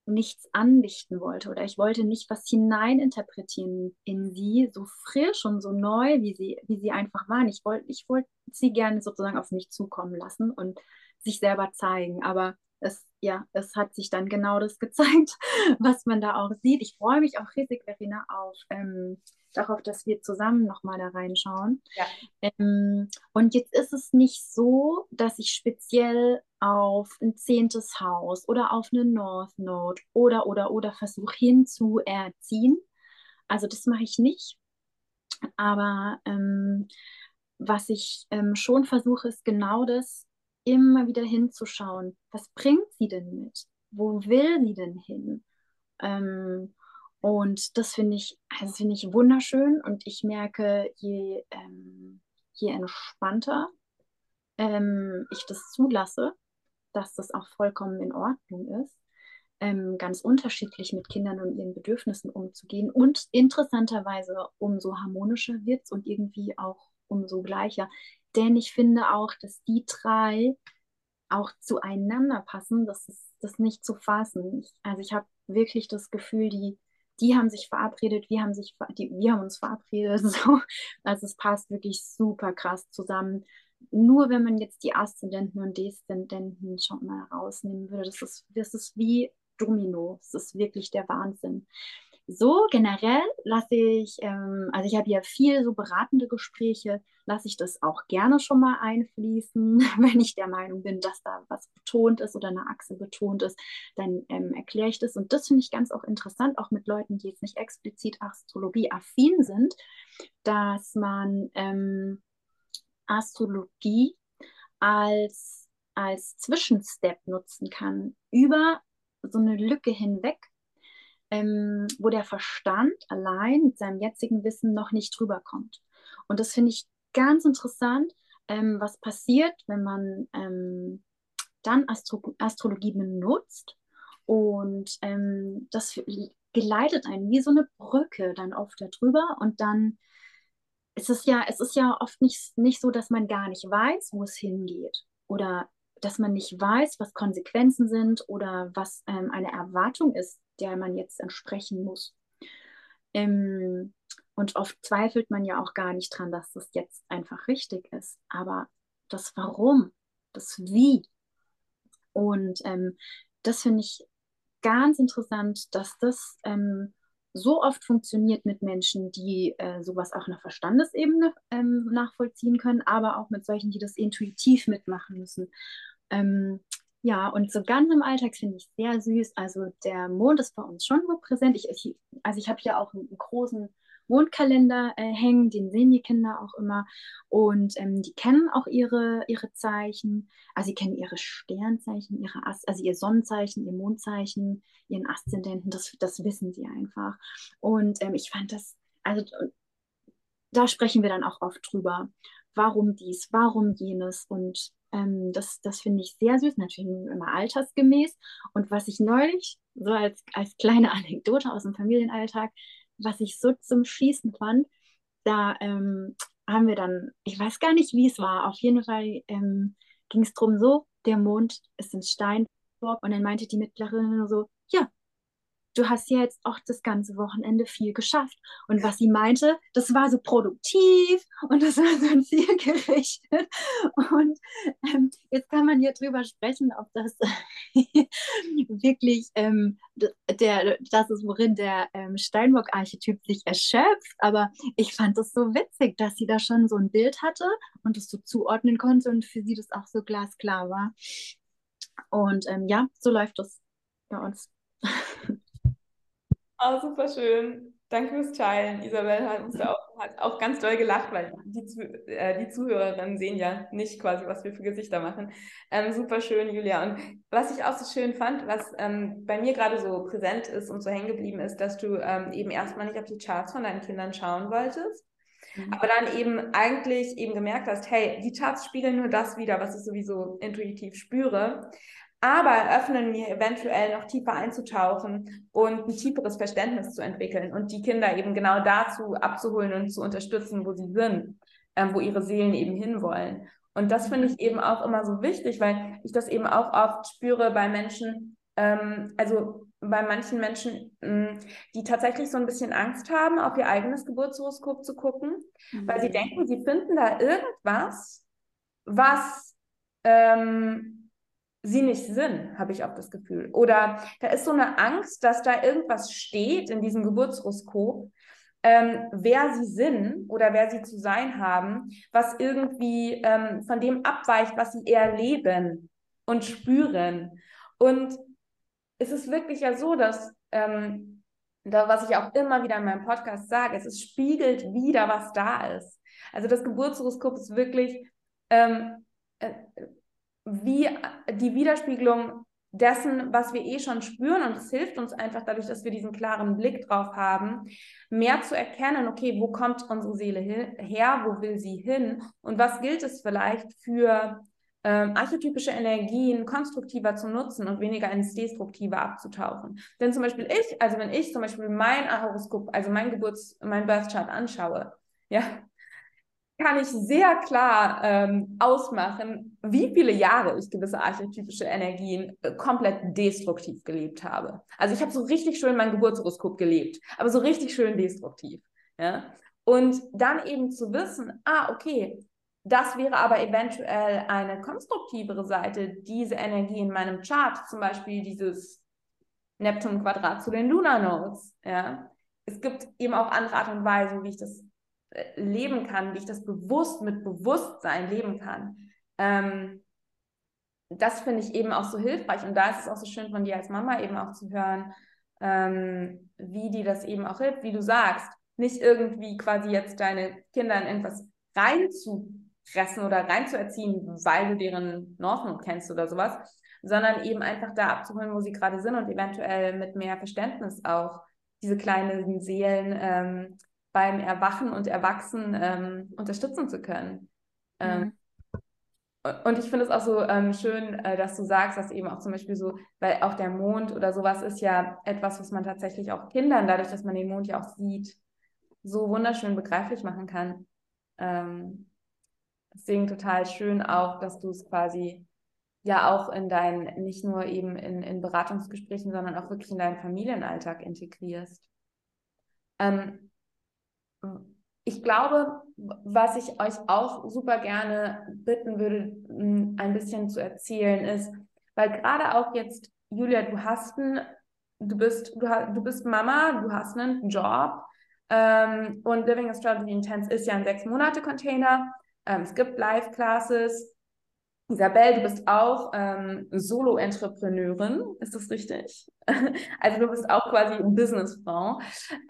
nichts andichten wollte oder ich wollte nicht was hineininterpretieren in sie, so frisch und so neu, wie sie, wie sie einfach waren. Ich wollte ich wollte sie gerne sozusagen auf mich zukommen lassen und sich selber zeigen. Aber es, ja, es hat sich dann genau das gezeigt, [laughs] was man da auch sieht. Ich freue mich auch riesig, Verena, auf ähm, darauf, dass wir zusammen nochmal da reinschauen. Ja. Ähm, und jetzt ist es nicht so, dass ich speziell auf ein zehntes Haus oder auf eine North Node oder, oder, oder versuche hinzuerziehen. Also das mache ich nicht. Aber ähm, was ich ähm, schon versuche, ist genau das, immer wieder hinzuschauen. Was bringt sie denn mit? Wo will sie denn hin? Ähm, und das finde ich, das finde ich wunderschön. Und ich merke, je, ähm, je entspannter ähm, ich das zulasse, dass das auch vollkommen in Ordnung ist, ähm, ganz unterschiedlich mit Kindern und ihren Bedürfnissen umzugehen. Und interessanterweise umso harmonischer wird es und irgendwie auch umso gleicher. Denn ich finde auch, dass die drei auch zueinander passen. Das ist das nicht zu fassen. Ich, also ich habe wirklich das Gefühl, die die haben sich verabredet, wir haben, sich, die, wir haben uns verabredet. [laughs] So. Also es passt wirklich super krass zusammen. Nur wenn man jetzt die Aszendenten und Deszendenten schon mal rausnehmen würde, das ist, das ist wie Domino. Das ist wirklich der Wahnsinn. So generell lasse ich, ähm, also ich habe ja viel so beratende Gespräche, lasse ich das auch gerne schon mal einfließen. [laughs] Wenn ich der Meinung bin, dass da was betont ist oder eine Achse betont ist, dann ähm, erkläre ich das. Und das finde ich ganz auch interessant, auch mit Leuten, die jetzt nicht explizit Astrologie-affin sind, dass man ähm, Astrologie als, als Zwischenstep nutzen kann über so eine Lücke hinweg, ähm, wo der Verstand allein mit seinem jetzigen Wissen noch nicht drüber kommt. Und das finde ich ganz interessant, ähm, was passiert, wenn man ähm, dann Astro Astrologie benutzt und ähm, das geleitet einen wie so eine Brücke dann oft darüber und dann ist es ja, es ist ja oft nicht, nicht so, dass man gar nicht weiß, wo es hingeht oder dass man nicht weiß, was Konsequenzen sind oder was ähm, eine Erwartung ist, der man jetzt entsprechen muss. Ähm, und oft zweifelt man ja auch gar nicht dran, dass das jetzt einfach richtig ist. Aber das Warum, das Wie. Und ähm, das finde ich ganz interessant, dass das ähm, so oft funktioniert mit Menschen, die äh, sowas auch auf Verstandesebene ähm, nachvollziehen können, aber auch mit solchen, die das intuitiv mitmachen müssen. Ähm, ja, und so ganz im Alltag finde ich sehr süß. Also der Mond ist bei uns schon so präsent. Ich, ich also ich habe hier auch einen, großen Mondkalender äh, hängen, den sehen die Kinder auch immer. Und ähm, die kennen auch ihre, ihre Zeichen. Also sie kennen ihre Sternzeichen, ihre Ast also ihr Sonnenzeichen, ihr Mondzeichen, ihren Aszendenten, das, das wissen sie einfach. Und ähm, ich fand das, also da sprechen wir dann auch oft drüber. Warum dies, warum jenes und ähm, das, das finde ich sehr süß, natürlich immer altersgemäß. Und was ich neulich, so als, als kleine [laughs] Anekdote aus dem Familienalltag, was ich so zum Schießen fand, da ähm, haben wir dann, ich weiß gar nicht, wie es war, auf jeden Fall ähm, ging es darum so, der Mond ist in Steinbock und dann meinte die Mittlerin so, ja, du hast ja jetzt auch das ganze Wochenende viel geschafft. Und was sie meinte, das war so produktiv und das war so zielgerichtet. Und ähm, jetzt kann man hier drüber sprechen, ob das [laughs] wirklich ähm, der, das ist, worin der ähm, Steinbock-Archetyp sich erschöpft. Aber ich fand das so witzig, dass sie da schon so ein Bild hatte und es so zuordnen konnte und für sie das auch so glasklar war. Und ähm, ja, so läuft das bei uns. [laughs]
Oh, super schön. Danke fürs Teilen. Isabel hat uns da auch, hat auch ganz doll gelacht, weil die, äh, die Zuhörerinnen sehen ja nicht quasi, was wir für Gesichter machen. Ähm, super schön, Julia. Und was ich auch so schön fand, was ähm, bei mir gerade so präsent ist und so hängen geblieben ist, dass du ähm, eben erstmal nicht auf die Charts von deinen Kindern schauen wolltest. Mhm. Aber dann eben eigentlich eben gemerkt hast, hey, die Charts spiegeln nur das wieder, was ich sowieso intuitiv spüre aber eröffnen mir eventuell noch tiefer einzutauchen und ein tieferes Verständnis zu entwickeln und die Kinder eben genau dazu abzuholen und zu unterstützen, wo sie sind, ähm, wo ihre Seelen eben hinwollen. Und das finde ich eben auch immer so wichtig, weil ich das eben auch oft spüre bei Menschen, ähm, also bei manchen Menschen, mh, mm, die tatsächlich so ein bisschen Angst haben, auf ihr eigenes Geburtshoroskop zu gucken, mhm. weil sie mhm. denken, sie finden da irgendwas, was ähm, sie nicht sind, habe ich auch das Gefühl. Oder da ist so eine Angst, dass da irgendwas steht in diesem Geburtshoroskop, ähm, wer sie sind oder wer sie zu sein haben, was irgendwie ähm, von dem abweicht, was sie erleben und spüren. Und es ist wirklich ja so, dass ähm, da, was ich auch immer wieder in meinem Podcast sage, es, spiegelt wieder, was da ist. Also das Geburtshoroskop ist wirklich ähm, äh, wie die Widerspiegelung dessen, was wir eh schon spüren. Und es hilft uns einfach dadurch, dass wir diesen klaren Blick drauf haben, mehr zu erkennen, okay, wo kommt unsere Seele her, wo will sie hin und was gilt es vielleicht für ähm, archetypische Energien konstruktiver zu nutzen und weniger ins Destruktive abzutauchen. Denn zum Beispiel ich, also wenn ich zum Beispiel mein Horoskop, also mein Geburts-, mein Birth Chart anschaue, ja, kann ich sehr klar ähm, ausmachen, wie viele Jahre ich gewisse archetypische Energien äh, komplett destruktiv gelebt habe. Also ich habe so richtig schön mein Geburtshoroskop gelebt, aber so richtig schön destruktiv. Ja? Und dann eben zu wissen, ah, okay, das wäre aber eventuell eine konstruktivere Seite, diese Energie in meinem Chart, zum Beispiel dieses Neptun-Quadrat zu den Lunar Nodes, ja, es gibt eben auch andere Art und Weisen, wie ich das leben kann, wie ich das bewusst mit Bewusstsein leben kann. Ähm, das finde ich eben auch so hilfreich. Und da ist es auch so schön von dir als Mama eben auch zu hören, ähm, wie die das eben auch hilft, wie du sagst. Nicht irgendwie quasi jetzt deine Kinder in irgendwas reinzupressen oder reinzuerziehen, weil du deren Northnot kennst oder sowas, sondern eben einfach da abzuholen, wo sie gerade sind und eventuell mit mehr Verständnis auch diese kleinen Seelen ähm, beim Erwachen und Erwachsen ähm, unterstützen zu können. Ähm, mhm. Und ich finde es auch so ähm, schön, äh, dass du sagst, dass eben auch zum Beispiel so, weil auch der Mond oder sowas ist ja etwas, was man tatsächlich auch Kindern, dadurch, dass man den Mond ja auch sieht, so wunderschön begreiflich machen kann. Ähm, deswegen total schön auch, dass du es quasi ja auch in deinen, nicht nur eben in, in Beratungsgesprächen, sondern auch wirklich in deinen Familienalltag integrierst. Ähm, ich glaube, was ich euch auch super gerne bitten würde, ein bisschen zu erzählen, ist, weil gerade auch jetzt, Julia, du hast einen, du bist, du, du bist Mama, du hast einen Job ähm, und Living Astrology Intense ist ja ein sechs Monate Container. Ähm, es gibt Live-Classes. Isabel, du bist auch ähm, Solo-Entrepreneurin, ist das richtig? [laughs] also du bist auch quasi Businessfrau.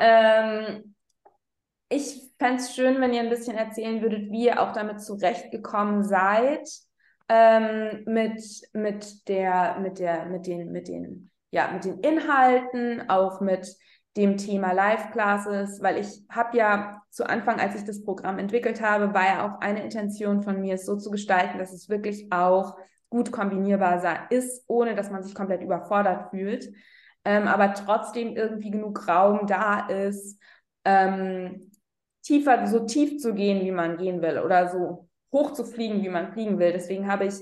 Ähm, ich fände es schön, wenn ihr ein bisschen erzählen würdet, wie ihr auch damit zurechtgekommen seid, ähm, mit, mit der, mit der, mit den, mit den, ja, mit den Inhalten, auch mit dem Thema Live-Classes, weil ich habe ja zu Anfang, als ich das Programm entwickelt habe, war ja auch eine Intention von mir, es so zu gestalten, dass es wirklich auch gut kombinierbar ist, ohne dass man sich komplett überfordert fühlt, ähm, aber trotzdem irgendwie genug Raum da ist, ähm, tiefer, so tief zu gehen, wie man gehen will oder so hoch zu fliegen, wie man fliegen will. Deswegen habe ich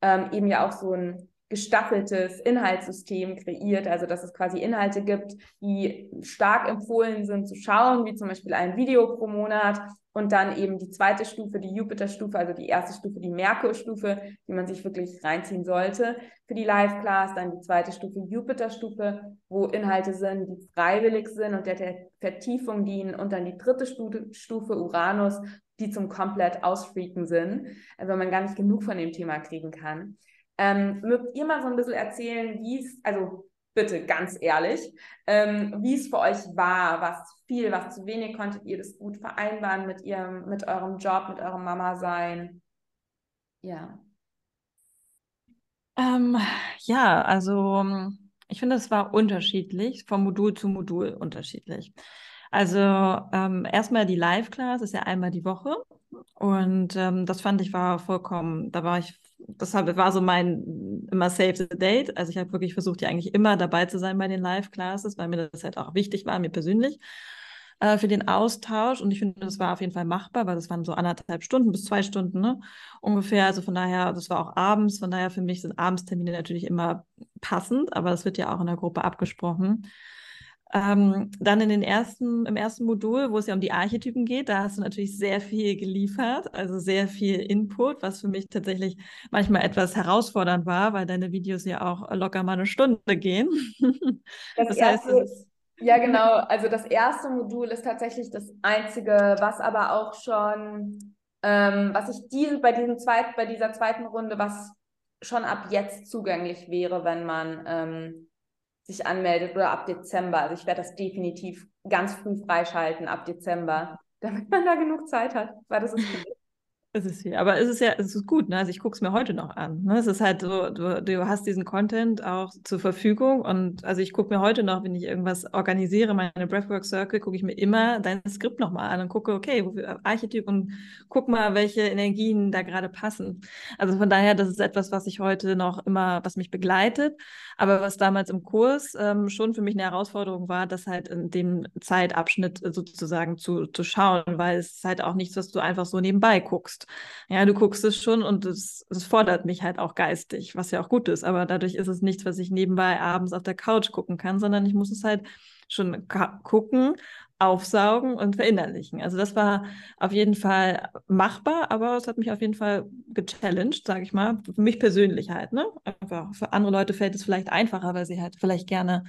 ähm, eben ja auch so ein gestaffeltes Inhaltssystem kreiert, also dass es quasi Inhalte gibt, die stark empfohlen sind zu schauen, wie zum Beispiel ein Video pro Monat und dann eben die zweite Stufe, die Jupiter-Stufe, also die erste Stufe, die Merkur-Stufe, die man sich wirklich reinziehen sollte für die Live-Class, dann die zweite Stufe, Jupiter-Stufe, wo Inhalte sind, die freiwillig sind und der, der Vertiefung dienen und dann die dritte Stufe, Uranus, die zum komplett Ausfreaken sind, wenn man gar nicht genug von dem Thema kriegen kann. Ähm, mögt ihr mal so ein bisschen erzählen, wie es, also bitte ganz ehrlich, ähm, wie es für euch war, was viel, was zu wenig, konntet ihr das gut vereinbaren mit ihrem, mit eurem Job, mit eurem Mama sein? Ja.
Ähm, ja, also ich finde, es war unterschiedlich, von Modul zu Modul unterschiedlich. Also ähm, erstmal die Live-Class ist ja einmal die Woche und ähm, das fand ich war vollkommen, da war ich das war so mein immer Save the Date. Also ich habe wirklich versucht, ja eigentlich immer dabei zu sein bei den Live-Classes, weil mir das halt auch wichtig war, mir persönlich äh, für den Austausch. Und ich finde, das war auf jeden Fall machbar, weil das waren so anderthalb Stunden bis zwei Stunden ne? ungefähr. Also von daher, das war auch abends. Von daher für mich sind Abendstermine natürlich immer passend, aber das wird ja auch in der Gruppe abgesprochen. Ähm, dann in den ersten, im ersten Modul, wo es ja um die Archetypen geht, da hast du natürlich sehr viel geliefert, also sehr viel Input, was für mich tatsächlich manchmal etwas herausfordernd war, weil deine Videos ja auch locker mal eine Stunde gehen. [laughs]
Das, das erste, heißt, ja, genau. Also das erste Modul ist tatsächlich das einzige, was aber auch schon, ähm, was ich die, bei, diesem zweit, bei dieser zweiten Runde, was schon ab jetzt zugänglich wäre, wenn man ähm, sich anmeldet oder ab Dezember. Also ich werde das definitiv ganz früh freischalten ab Dezember, damit man da genug Zeit hat, weil das ist
Es ist hier, aber es ist ja, es ist gut, ne? Also ich gucke es mir heute noch an. Ne? Es ist halt so, du, du hast diesen Content auch zur Verfügung und also ich gucke mir heute noch, wenn ich irgendwas organisiere, meine Breathwork Circle, gucke ich mir immer dein Skript nochmal an und gucke, okay, Archetyp und guck mal, welche Energien da gerade passen. Also von daher, das ist etwas, was ich heute noch immer, was mich begleitet, aber was damals im Kurs ähm, schon für mich eine Herausforderung war, das halt in dem Zeitabschnitt sozusagen zu, zu schauen, weil es ist halt auch nichts, was du einfach so nebenbei guckst Ja, du guckst es schon und es, es fordert mich halt auch geistig, was ja auch gut ist. Aber dadurch ist es nichts, was ich nebenbei abends auf der Couch gucken kann, sondern ich muss es halt schon gucken, aufsaugen und verinnerlichen. Also das war auf jeden Fall machbar, aber es hat mich auf jeden Fall gechallenged, sage ich mal. Für mich persönlich halt. Ne? Einfach für andere Leute fällt es vielleicht einfacher, weil sie halt vielleicht gerne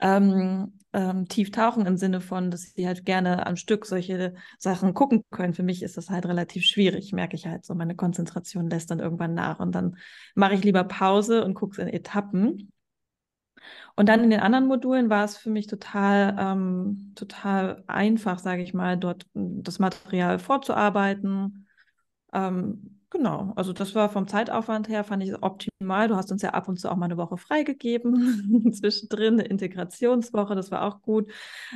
ähm, ähm, tief tauchen im Sinne von, dass sie halt gerne am Stück solche Sachen gucken können. Für mich ist das halt relativ schwierig, merke ich halt so. Meine Konzentration lässt dann irgendwann nach und dann mache ich lieber Pause und gucke es in Etappen. Und dann in den anderen Modulen war es für mich total, ähm, total einfach, sage ich mal, dort das Material vorzuarbeiten. Ähm, Genau, also das war vom Zeitaufwand her, fand ich optimal. Du hast uns ja ab und zu auch mal eine Woche freigegeben, [laughs] zwischendrin eine Integrationswoche, das war auch gut.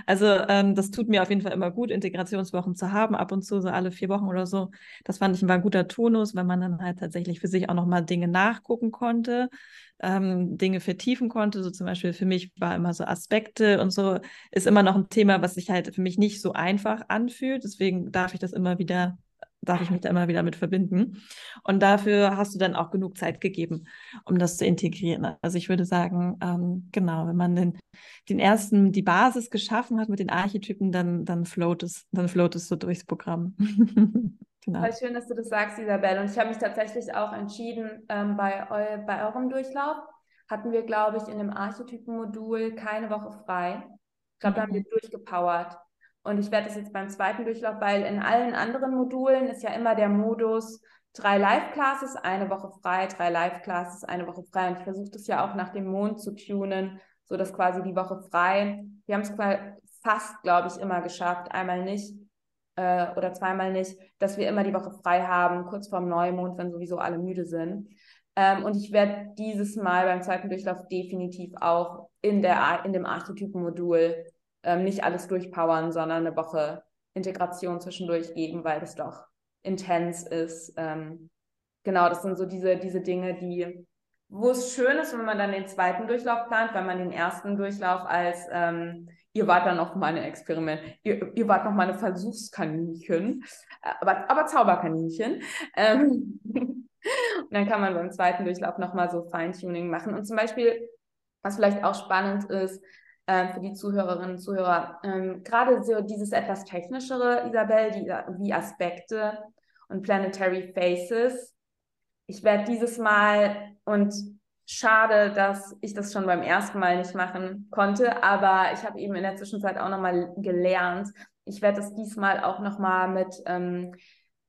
Also ähm, das tut mir auf jeden Fall immer gut, Integrationswochen zu haben, ab und zu, so alle vier Wochen oder so. Das fand ich war ein guter Tonus, wenn man dann halt tatsächlich für sich auch nochmal Dinge nachgucken konnte, ähm, Dinge vertiefen konnte. So zum Beispiel für mich war immer so Aspekte und so, ist immer noch ein Thema, was sich halt für mich nicht so einfach anfühlt. Deswegen darf ich das immer wieder darf ich mich da immer wieder mit verbinden. Und dafür hast du dann auch genug Zeit gegeben, um das zu integrieren. Also ich würde sagen, ähm, genau, wenn man den, den ersten, die Basis geschaffen hat mit den Archetypen, dann, dann float es, dann float es so durchs Programm. [laughs]
genau. Voll schön, dass du das sagst, Isabel. Und ich habe mich tatsächlich auch entschieden, ähm, bei, eu bei eurem Durchlauf hatten wir, glaube ich, in dem Archetypen-Modul keine Woche frei. Ich glaube, da haben wir mhm. durchgepowert. Und ich werde das jetzt beim zweiten Durchlauf, weil in allen anderen Modulen ist ja immer der Modus drei Live-Classes, eine Woche frei, drei Live-Classes, eine Woche frei. Und ich versuche das ja auch nach dem Mond zu tunen, so dass quasi die Woche frei. Wir haben es fast, glaube ich, immer geschafft, einmal nicht äh, oder zweimal nicht, dass wir immer die Woche frei haben, kurz vorm Neumond, wenn sowieso alle müde sind. Ähm, und ich werde dieses Mal beim zweiten Durchlauf definitiv auch in, der, in dem Archetypen-Modul ähm, nicht alles durchpowern, sondern eine Woche Integration zwischendurch geben, weil das doch intens ist. Ähm, genau, das sind so diese, diese Dinge, die, wo es schön ist, wenn man dann den zweiten Durchlauf plant, weil man den ersten Durchlauf als ähm, ihr wart dann noch mal Experiment, ihr, ihr wart noch mal eine Versuchskaninchen, äh, aber, aber Zauberkaninchen. Ähm, [laughs] und dann kann man beim zweiten Durchlauf noch mal so Feintuning machen. Und zum Beispiel, was vielleicht auch spannend ist, äh, für die Zuhörerinnen und Zuhörer. Ähm, Gerade so dieses etwas technischere, Isabel, die, wie Aspekte und Planetary Faces. Ich werde dieses Mal und schade, dass ich das schon beim ersten Mal nicht machen konnte, aber ich habe eben in der Zwischenzeit auch nochmal gelernt. Ich werde das diesmal auch nochmal mit, ähm,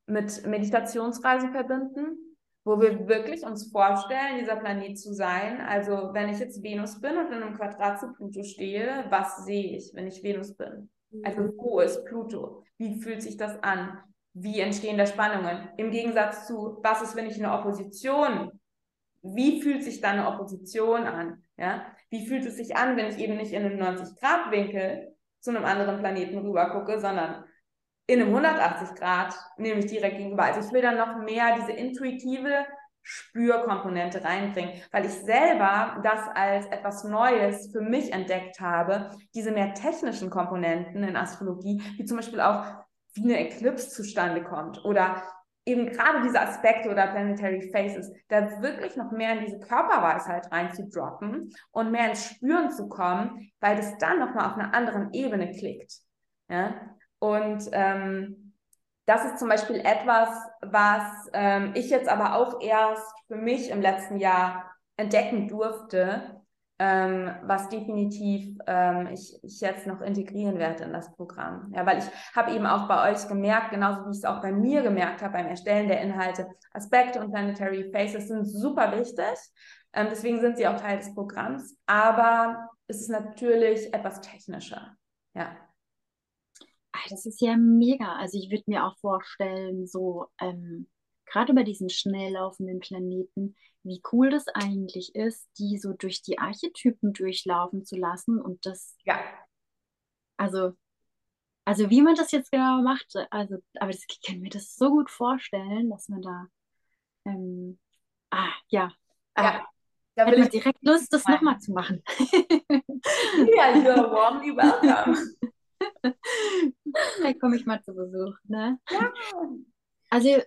mit Meditationsreisen verbinden wo wir wirklich uns vorstellen, dieser Planet zu sein. Also wenn ich jetzt Venus bin und in einem Quadrat zu Pluto stehe, was sehe ich, wenn ich Venus bin? Also mhm. wo ist Pluto? Wie fühlt sich das an? Wie entstehen da Spannungen? Im Gegensatz zu, was ist, wenn ich eine Opposition? Wie fühlt sich da eine Opposition an? Ja? Wie fühlt es sich an, wenn ich eben nicht in einem 90-Grad-Winkel zu einem anderen Planeten rüber gucke, sondern in einem 180 Grad, nämlich direkt gegenüber. Also ich will dann noch mehr diese intuitive Spürkomponente reinbringen, weil ich selber das als etwas Neues für mich entdeckt habe, diese mehr technischen Komponenten in Astrologie, wie zum Beispiel auch, wie eine Eclipse zustande kommt oder eben gerade diese Aspekte oder Planetary Faces, da wirklich noch mehr in diese Körperweisheit reinzudroppen und mehr ins Spüren zu kommen, weil das dann nochmal auf einer anderen Ebene klickt. Ja? Und ähm, das ist zum Beispiel etwas, was ähm, ich jetzt aber auch erst für mich im letzten Jahr entdecken durfte, ähm, was definitiv ähm, ich, ich jetzt noch integrieren werde in das Programm. Ja, weil ich habe eben auch bei euch gemerkt, genauso wie ich es auch bei mir gemerkt habe beim Erstellen der Inhalte, Aspekte und Planetary Faces sind super wichtig. Ähm, deswegen sind sie auch Teil des Programms. Aber es ist natürlich etwas technischer. Ja.
Das ist ja mega. Also ich würde mir auch vorstellen, so ähm, gerade bei diesen schnell laufenden Planeten, wie cool das eigentlich ist, die so durch die Archetypen durchlaufen zu lassen und das.
Ja.
Also, also wie man das jetzt genau macht, also, aber das, ich kann mir das so gut vorstellen, dass man da, ähm, ah, ja. Ja. Ah, da will ich direkt Lust, das nochmal zu machen. [laughs]
ja, you're warmly welcome.
Vielleicht komme ich mal zu Besuch, ne? Ja. Also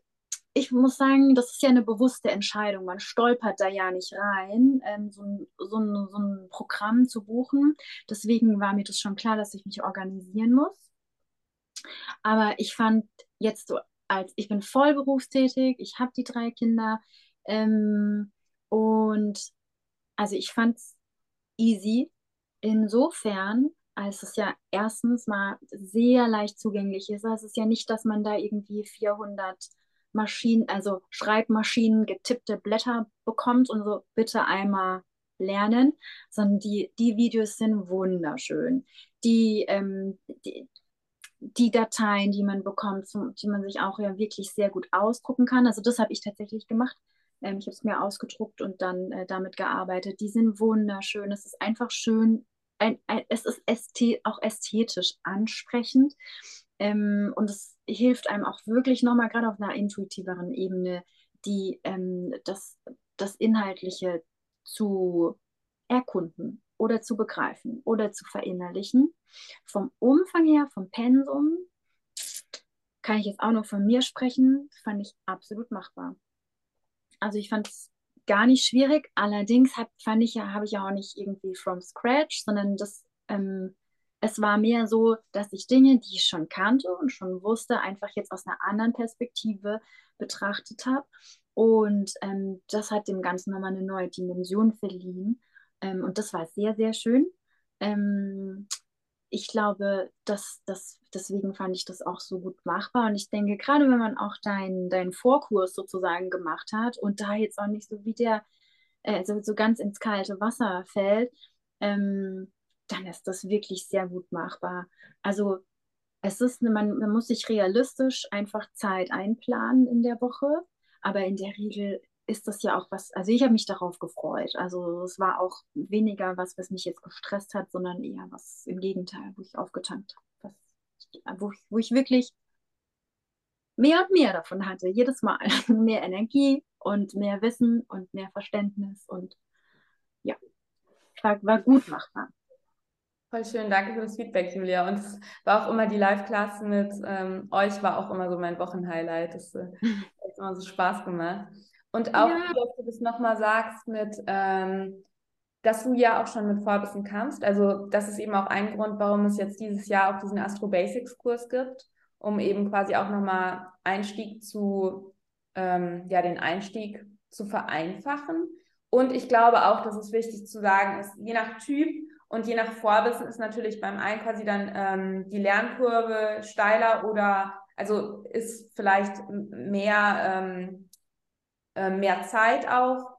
ich muss sagen, das ist ja eine bewusste Entscheidung. Man stolpert da ja nicht rein, ähm, so, ein, so, ein, so ein Programm zu buchen. Deswegen war mir das schon klar, dass ich mich organisieren muss. Aber ich fand jetzt so, als ich bin voll berufstätig, ich habe die drei Kinder ähm, und also ich fand es easy insofern, als es ja erstens mal sehr leicht zugänglich ist. Also es ist ja nicht, dass man da irgendwie 400 Maschinen, also Schreibmaschinen getippte Blätter bekommt und so bitte einmal lernen, sondern die, die Videos sind wunderschön. Die, ähm, die, die Dateien, die man bekommt, zum, die man sich auch ja wirklich sehr gut ausdrucken kann. Also das habe ich tatsächlich gemacht. Ähm, ich habe es mir ausgedruckt und dann äh, damit gearbeitet. Die sind wunderschön. Es ist einfach schön. Ein, ein, es ist ästhet auch ästhetisch ansprechend. Ähm, und es hilft einem auch wirklich nochmal, gerade auf einer intuitiveren Ebene, die, ähm, das, das Inhaltliche zu erkunden oder zu begreifen oder zu verinnerlichen. Vom Umfang her, vom Pensum, kann ich jetzt auch noch von mir sprechen, fand ich absolut machbar. Also ich fand es gar nicht schwierig. Allerdings hab, fand ich ja, habe ich ja auch nicht irgendwie from scratch, sondern das, ähm, es war mehr so, dass ich Dinge, die ich schon kannte und schon wusste, einfach jetzt aus einer anderen Perspektive betrachtet habe. Und ähm, das hat dem Ganzen nochmal eine neue Dimension verliehen. Ähm, und das war sehr, sehr schön. Ähm, ich glaube, dass, dass, deswegen fand ich das auch so gut machbar. Und ich denke, gerade wenn man auch deinen dein Vorkurs sozusagen gemacht hat und da jetzt auch nicht so wie der, äh, so, so ganz ins kalte Wasser fällt, ähm, dann ist das wirklich sehr gut machbar. Also es ist, man, man muss sich realistisch einfach Zeit einplanen in der Woche, aber in der Regel ist das ja auch was, also ich habe mich darauf gefreut. Also es war auch weniger was, was mich jetzt gestresst hat, sondern eher was im Gegenteil, wo ich aufgetankt habe. Wo, ich, wo ich wirklich mehr und mehr davon hatte, jedes Mal. [laughs] mehr Energie und mehr Wissen und mehr Verständnis und ja, war, war gut machbar.
Voll schön, danke für das Feedback, Julia. Und es war auch immer die Live-Class mit ähm, euch, war auch immer so mein Wochenhighlight. Das äh, [laughs] hat immer so Spaß gemacht. Und auch, ja. dass du das nochmal sagst mit, ähm, dass du ja auch schon mit Vorwissen kannst. Also das ist eben auch ein Grund, warum es jetzt dieses Jahr auch diesen Astro Basics Kurs gibt, um eben quasi auch nochmal Einstieg zu, ähm, ja, den Einstieg zu vereinfachen. Und ich glaube auch, dass es wichtig zu sagen ist, je nach Typ und je nach Vorwissen ist natürlich beim einen quasi dann ähm, die Lernkurve steiler oder also ist vielleicht mehr ähm, äh, mehr Zeit auch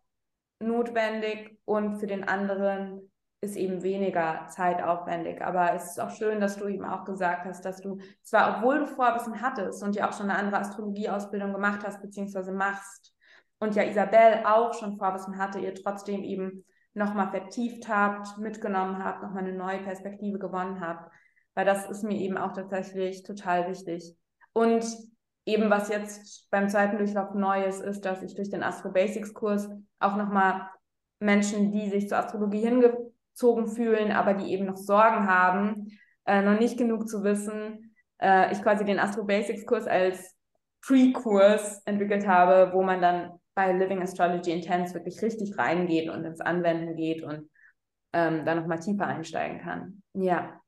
notwendig und für den anderen ist eben weniger Zeit aufwendig. Aber es ist auch schön, dass du eben auch gesagt hast, dass du zwar, obwohl du Vorwissen hattest und ja auch schon eine andere Astrologieausbildung gemacht hast, beziehungsweise machst, und ja Isabel auch schon Vorwissen hatte, ihr trotzdem eben nochmal vertieft habt, mitgenommen habt, nochmal eine neue Perspektive gewonnen habt. Weil das ist mir eben auch tatsächlich total wichtig. Und eben was jetzt beim zweiten Durchlauf neu ist, ist, dass ich durch den Astro Basics Kurs auch nochmal Menschen, die sich zur Astrologie hingezogen fühlen, aber die eben noch Sorgen haben, äh, noch nicht genug zu wissen, äh, ich quasi den Astro Basics Kurs als Pre-Kurs entwickelt habe, wo man dann bei Living Astrology Intense wirklich richtig reingeht und ins Anwenden geht und ähm, da nochmal tiefer einsteigen kann. Ja.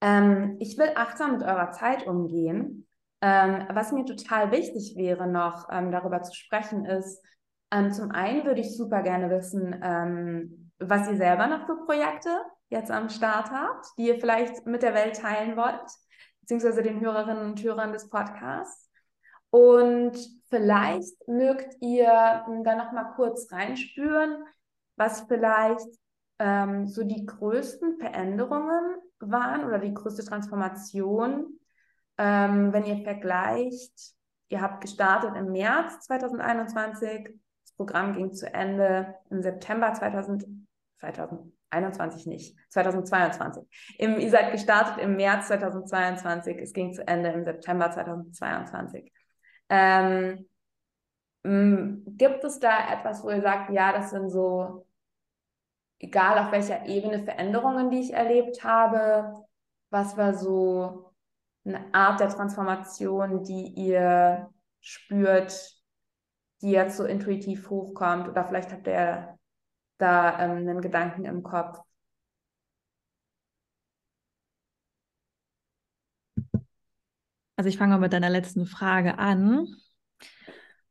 Ähm, ich will achtsam mit eurer Zeit umgehen ähm, was mir total wichtig wäre, noch ähm, darüber zu sprechen, ist, ähm, zum einen würde ich super gerne wissen, ähm, was ihr selber noch für Projekte jetzt am Start habt, die ihr vielleicht mit der Welt teilen wollt, beziehungsweise den Hörerinnen und Hörern des Podcasts. Und vielleicht mögt ihr da noch mal kurz reinspüren, was vielleicht ähm, so die größten Veränderungen waren oder die größte Transformation, ähm, wenn ihr vergleicht, ihr habt gestartet im März 2021, das Programm ging zu Ende im September 2000, 2021 nicht, 2022. Im, ihr seid gestartet im März 2022, es ging zu Ende im September 2022. Ähm, gibt es da etwas, wo ihr sagt, ja, das sind so, egal auf welcher Ebene, Veränderungen, die ich erlebt habe? Was war so eine Art der Transformation, die ihr spürt, die jetzt so intuitiv hochkommt? Oder vielleicht habt ihr da ähm, einen Gedanken im Kopf.
Also ich fange mal mit deiner letzten Frage an.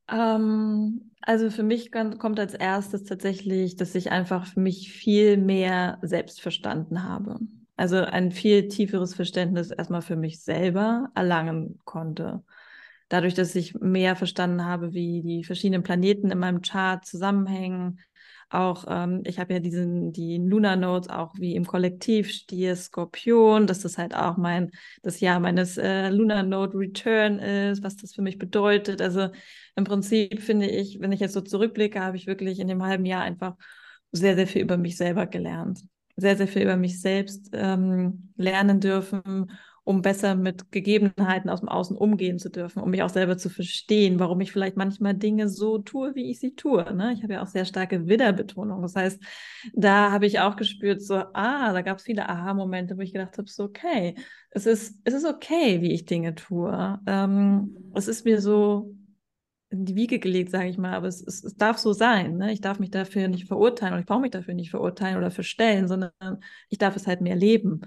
Ähm, also für mich kommt als erstes tatsächlich, dass ich einfach für mich viel mehr selbst verstanden habe. Also ein viel tieferes Verständnis erstmal für mich selber erlangen konnte. Dadurch, dass ich mehr verstanden habe, wie die verschiedenen Planeten in meinem Chart zusammenhängen, auch, ähm, ich habe ja diesen, die Lunar Notes auch wie im Kollektiv Stier, Skorpion, dass das halt auch mein, das Jahr meines äh, Lunar Note Return ist, was das für mich bedeutet. Also im Prinzip finde ich, wenn ich jetzt so zurückblicke, habe ich wirklich in dem halben Jahr einfach sehr, sehr viel über mich selber gelernt. Sehr, sehr viel über mich selbst ähm, lernen dürfen um besser mit Gegebenheiten aus dem Außen umgehen zu dürfen, um mich auch selber zu verstehen, warum ich vielleicht manchmal Dinge so tue, wie ich sie tue. Ne? Ich habe ja auch sehr starke Widderbetonung. Das heißt, da habe ich auch gespürt, so, ah, da gab es viele Aha-Momente, wo ich gedacht habe, so, okay, es ist, es ist okay, wie ich Dinge tue. Ähm, es ist mir so in die Wiege gelegt, sage ich mal, aber es, es, es darf so sein. Ne? Ich darf mich dafür nicht verurteilen und ich brauche mich dafür nicht verurteilen oder verstellen, sondern ich darf es halt mehr leben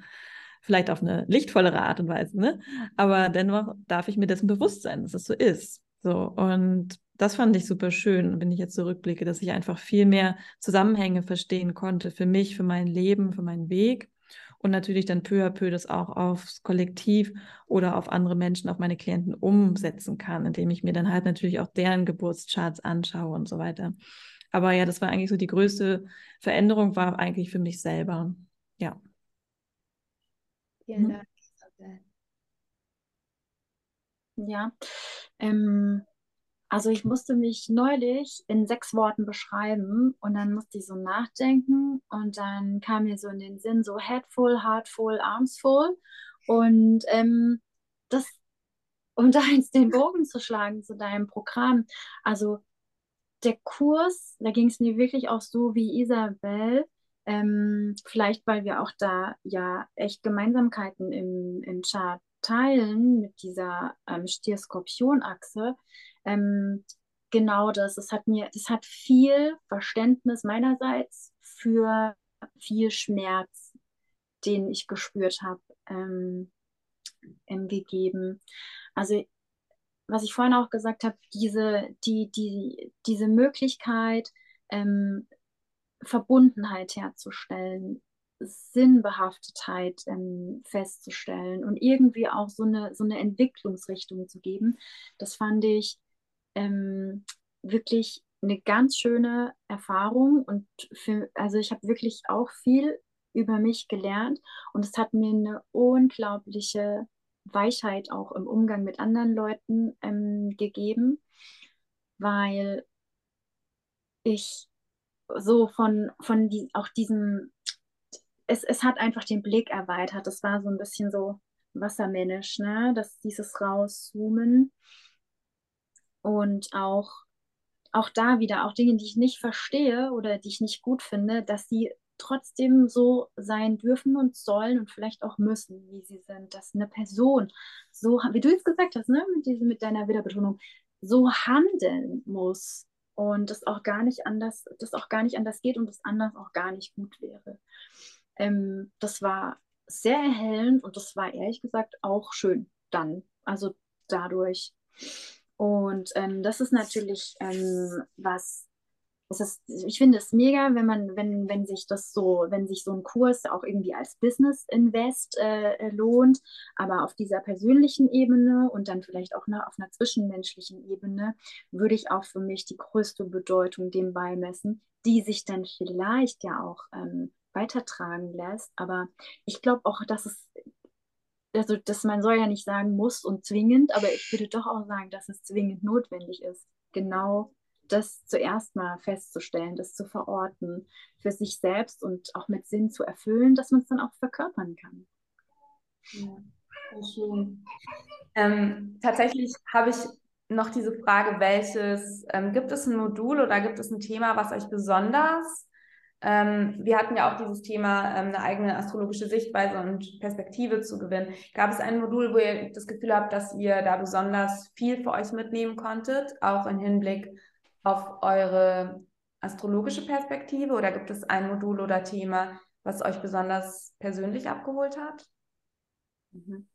vielleicht auf eine lichtvollere Art und Weise, ne? Aber dennoch darf ich mir dessen bewusst sein, dass es so ist. So, und das fand ich super schön, wenn ich jetzt zurückblicke, dass ich einfach viel mehr Zusammenhänge verstehen konnte für mich, für mein Leben, für meinen Weg und natürlich dann peu à peu das auch aufs Kollektiv oder auf andere Menschen, auf meine Klienten umsetzen kann, indem ich mir dann halt natürlich auch deren Geburtscharts anschaue und so weiter. Aber ja, das war eigentlich so die größte Veränderung, war eigentlich für mich selber. Ja.
Vielen mhm. Dank. Ja, ähm, also ich musste mich neulich in sechs Worten beschreiben und dann musste ich so nachdenken und dann kam mir so in den Sinn so head full, heart full, arms full und ähm, das, um [laughs] da jetzt den Bogen zu schlagen zu deinem Programm, also der Kurs, da ging es mir wirklich auch so wie Isabel, ähm, vielleicht, weil wir auch da ja echt Gemeinsamkeiten im, im Chart teilen mit dieser ähm, Stier-Skorpion-Achse. Ähm, genau das. Es hat mir, das hat viel Verständnis meinerseits für viel Schmerz, den ich gespürt habe, ähm, gegeben. Also was ich vorhin auch gesagt habe, diese, die, die, diese Möglichkeit, ähm, Verbundenheit herzustellen, Sinnbehaftetheit ähm, festzustellen und irgendwie auch so eine, so eine Entwicklungsrichtung zu geben. Das fand ich ähm, wirklich eine ganz schöne Erfahrung und für, also ich habe wirklich auch viel über mich gelernt und es hat mir eine unglaubliche Weichheit auch im Umgang mit anderen Leuten ähm, gegeben, weil ich so von, von die, auch diesem, es, es hat einfach den Blick erweitert. Das war so ein bisschen so wassermännisch, ne? Das, dieses Rauszoomen. Und auch, auch da wieder, auch Dinge, die ich nicht verstehe oder die ich nicht gut finde, dass sie trotzdem so sein dürfen und sollen und vielleicht auch müssen, wie sie sind. Dass eine Person so, wie du jetzt gesagt hast, ne, mit, diesem, mit deiner Wiederbetonung, so handeln muss, und das auch gar nicht anders, das auch gar nicht anders geht und das anders auch gar nicht gut wäre. Ähm, das war sehr erhellend und das war ehrlich gesagt auch schön dann, also dadurch. Und ähm, das ist natürlich ähm, was, ist, ich finde es mega, wenn man, wenn, wenn sich das so, wenn sich so ein Kurs auch irgendwie als Business Invest äh, lohnt, aber auf dieser persönlichen Ebene und dann vielleicht auch ne, auf einer zwischenmenschlichen Ebene würde ich auch für mich die größte Bedeutung dem beimessen, die sich dann vielleicht ja auch ähm, weitertragen lässt. Aber ich glaube auch, dass es also dass man soll ja nicht sagen muss und zwingend, aber ich würde doch auch sagen, dass es zwingend notwendig ist, genau das zuerst mal festzustellen, das zu verorten, für sich selbst und auch mit Sinn zu erfüllen, dass man es dann auch verkörpern kann.
Ja, schön. Ähm, tatsächlich habe ich noch diese Frage, welches, ähm, gibt es ein Modul oder gibt es ein Thema, was euch besonders ähm, wir hatten ja auch dieses Thema, ähm, eine eigene astrologische Sichtweise und Perspektive zu gewinnen. Gab es ein Modul, wo ihr das Gefühl habt, dass ihr da besonders viel für euch mitnehmen konntet, auch im Hinblick auf eure astrologische Perspektive oder gibt es ein Modul oder Thema, was euch besonders persönlich abgeholt hat?
Mhm.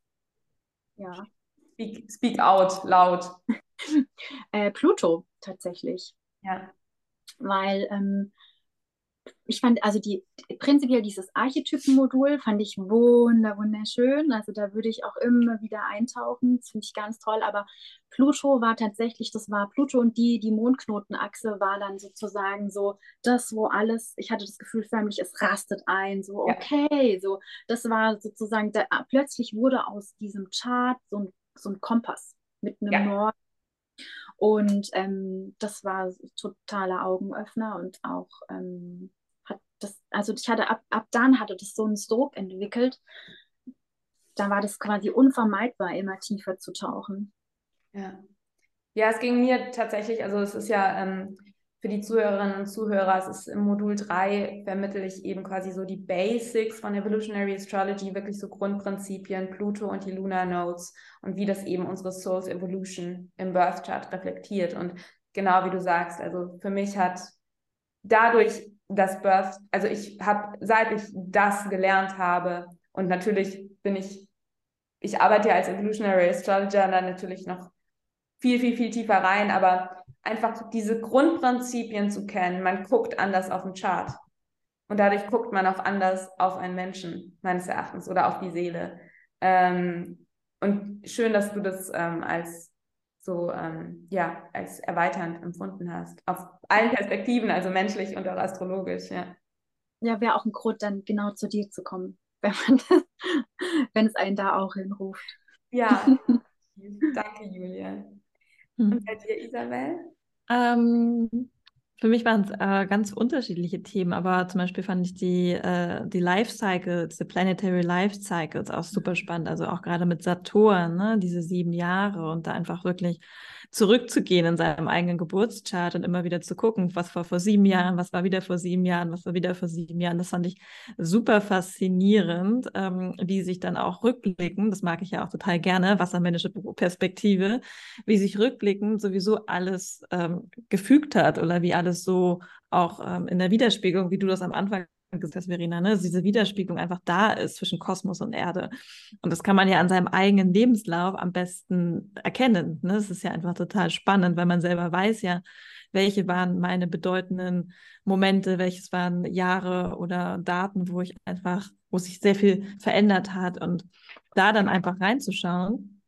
Ja.
Speak, speak out, laut. [laughs]
äh, Pluto tatsächlich.
Ja.
Weil ähm, ich fand, also die prinzipiell dieses Archetypenmodul fand ich wunder, wunderschön. Also da würde ich auch immer wieder eintauchen. Das finde ich ganz toll. Aber Pluto war tatsächlich, das war Pluto und die, die Mondknotenachse war dann sozusagen so das, wo alles, ich hatte das Gefühl förmlich, es rastet ein. So, okay, ja. so, das war sozusagen, da, plötzlich wurde aus diesem Chart so ein, so ein Kompass mit einem ja. Norden und ähm, das war totaler Augenöffner und auch ähm, hat das, also ich hatte ab, ab dann hatte das so einen Sog entwickelt. Da war das quasi unvermeidbar, immer tiefer zu tauchen.
Ja. Ja, es ging mir tatsächlich, also es ist ja ähm, für die Zuhörerinnen und Zuhörer, es ist im Modul 3 vermittle ich eben quasi so die Basics von Evolutionary Astrology, wirklich so Grundprinzipien, Pluto und die Lunar Nodes und wie das eben unsere Soul's Evolution im Birth Chart reflektiert. Und genau wie du sagst, also für mich hat dadurch das Birth, also ich habe, seit ich das gelernt habe, und natürlich bin ich, ich arbeite ja als Evolutionary Astrologer dann natürlich noch viel, viel, viel tiefer rein, aber einfach diese Grundprinzipien zu kennen. Man guckt anders auf den Chart. Und dadurch guckt man auch anders auf einen Menschen, meines Erachtens, oder auf die Seele. Ähm, und schön, dass du das ähm, als so, ähm, ja, als erweiternd empfunden hast. Auf allen Perspektiven, also menschlich und auch astrologisch, ja.
Ja, wäre auch ein Grund, dann genau zu dir zu kommen, [laughs] wenn man das, wenn es einen da auch hinruft.
Ja, [laughs] danke, Julia. Und hm. bei dir, Isabel?
Ähm, für mich waren es äh, ganz unterschiedliche Themen, aber zum Beispiel fand ich die, äh, die Life Cycles, die Planetary Life Cycles auch super mhm. spannend. Also auch gerade mit Saturn, ne, diese sieben Jahre und da einfach wirklich zurückzugehen in seinem eigenen Geburtschart und immer wieder zu gucken, was war vor sieben Jahren, was war wieder vor sieben Jahren, was war wieder vor sieben Jahren. Das fand ich super faszinierend, ähm, wie sich dann auch rückblicken, das mag ich ja auch total gerne, wassermännische Perspektive, wie sich rückblickend sowieso alles ähm, gefügt hat oder wie alles so auch ähm, in der Widerspiegelung, wie du das am Anfang gesagt hast, Verena, ne, diese Widerspiegelung einfach da ist zwischen Kosmos und Erde. Und das kann man ja an seinem eigenen Lebenslauf am besten erkennen. Ne? Das ist ja einfach total spannend, weil man selber weiß ja, welche waren meine bedeutenden Momente, welches waren Jahre oder Daten, wo ich einfach, wo sich sehr viel verändert hat und da dann einfach reinzuschauen,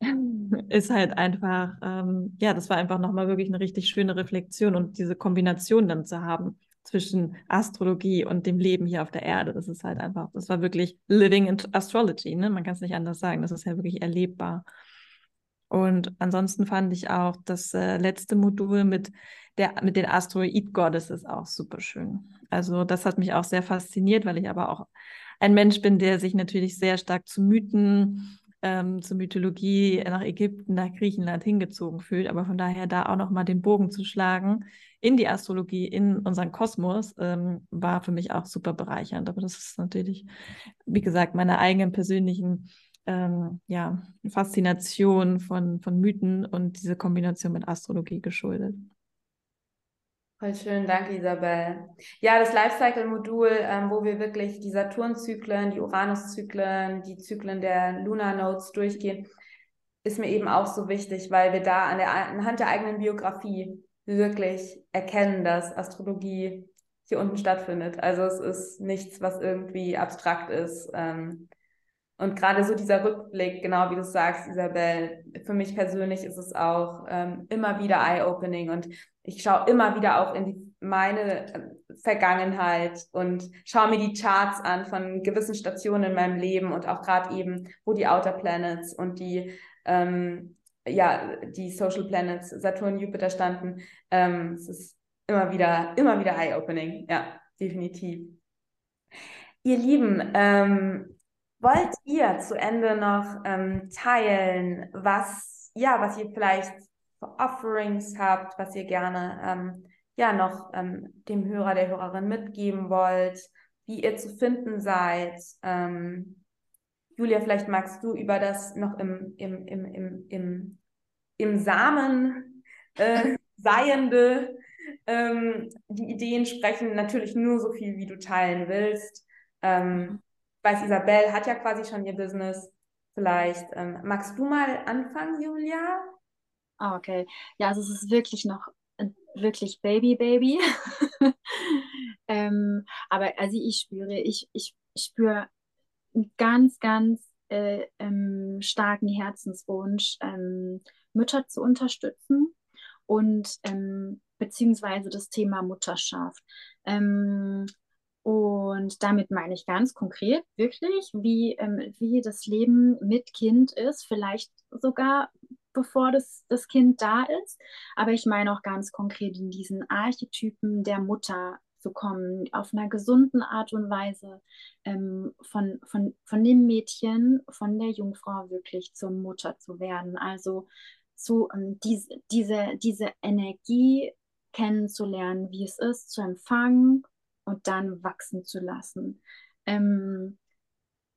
[laughs] ist halt einfach, ähm, ja, das war einfach nochmal wirklich eine richtig schöne Reflexion und diese Kombination dann zu haben zwischen Astrologie und dem Leben hier auf der Erde. Das ist halt einfach, das war wirklich Living in Astrology, ne? Man kann es nicht anders sagen. Das ist ja wirklich erlebbar. Und ansonsten fand ich auch das äh, letzte Modul mit der mit den Asteroid Goddesses auch super schön. Also das hat mich auch sehr fasziniert, weil ich aber auch ein Mensch bin, der sich natürlich sehr stark zu Mythen ähm, zur Mythologie nach Ägypten, nach Griechenland hingezogen fühlt. Aber von daher da auch nochmal den Bogen zu schlagen in die Astrologie, in unseren Kosmos, ähm, war für mich auch super bereichernd. Aber das ist natürlich, wie gesagt, meine eigenen persönlichen ähm, ja, Faszination von, von Mythen und diese Kombination mit Astrologie geschuldet.
Voll schön, danke Isabel. Ja, das Lifecycle-Modul, ähm, wo wir wirklich die Saturn-Zyklen, die Uranus-Zyklen, die Zyklen der Lunar Nodes durchgehen, ist mir eben auch so wichtig, weil wir da an der, anhand der eigenen Biografie wirklich erkennen, dass Astrologie hier unten stattfindet. Also es ist nichts, was irgendwie abstrakt ist. Ähm, und gerade so dieser Rückblick, genau wie du sagst, Isabel, für mich persönlich ist es auch ähm, immer wieder eye-opening und ich schaue immer wieder auch in die, meine äh, Vergangenheit und schaue mir die Charts an von gewissen Stationen in meinem Leben und auch gerade eben, wo die Outer Planets und die ähm, ja, die Social Planets, Saturn, Jupiter standen. Ähm, es ist immer wieder, immer wieder eye-opening. Ja, definitiv. Ihr Lieben, ähm, Wollt ihr zu Ende noch ähm, teilen, was, ja, was ihr vielleicht für Offerings habt, was ihr gerne ähm, ja noch ähm, dem Hörer, der Hörerin mitgeben wollt, wie ihr zu finden seid? Ähm, Julia, vielleicht magst du über das noch im, im, im, im, im, im Samen äh, Seiende ähm, die Ideen sprechen, natürlich nur so viel, wie du teilen willst. Ähm, weiß, Isabel hat ja quasi schon ihr Business. vielleicht ähm, magst du mal anfangen, Julia?
Ah, okay. Ja, also es ist wirklich noch wirklich Baby, Baby. [laughs] ähm, aber also ich spüre, ich, ich, ich spüre einen ganz, ganz äh, ähm, starken Herzenswunsch, ähm, Mütter zu unterstützen und ähm, beziehungsweise das Thema Mutterschaft. Ähm, und damit meine ich ganz konkret wirklich, wie, ähm, wie das Leben mit Kind ist, vielleicht sogar bevor das, das Kind da ist. Aber ich meine auch ganz konkret in diesen Archetypen der Mutter zu kommen, auf einer gesunden Art und Weise ähm, von, von, von dem Mädchen, von der Jungfrau wirklich zur Mutter zu werden. Also zu ähm, diese, diese, diese Energie kennenzulernen, wie es ist, zu empfangen und dann wachsen zu lassen. Ähm,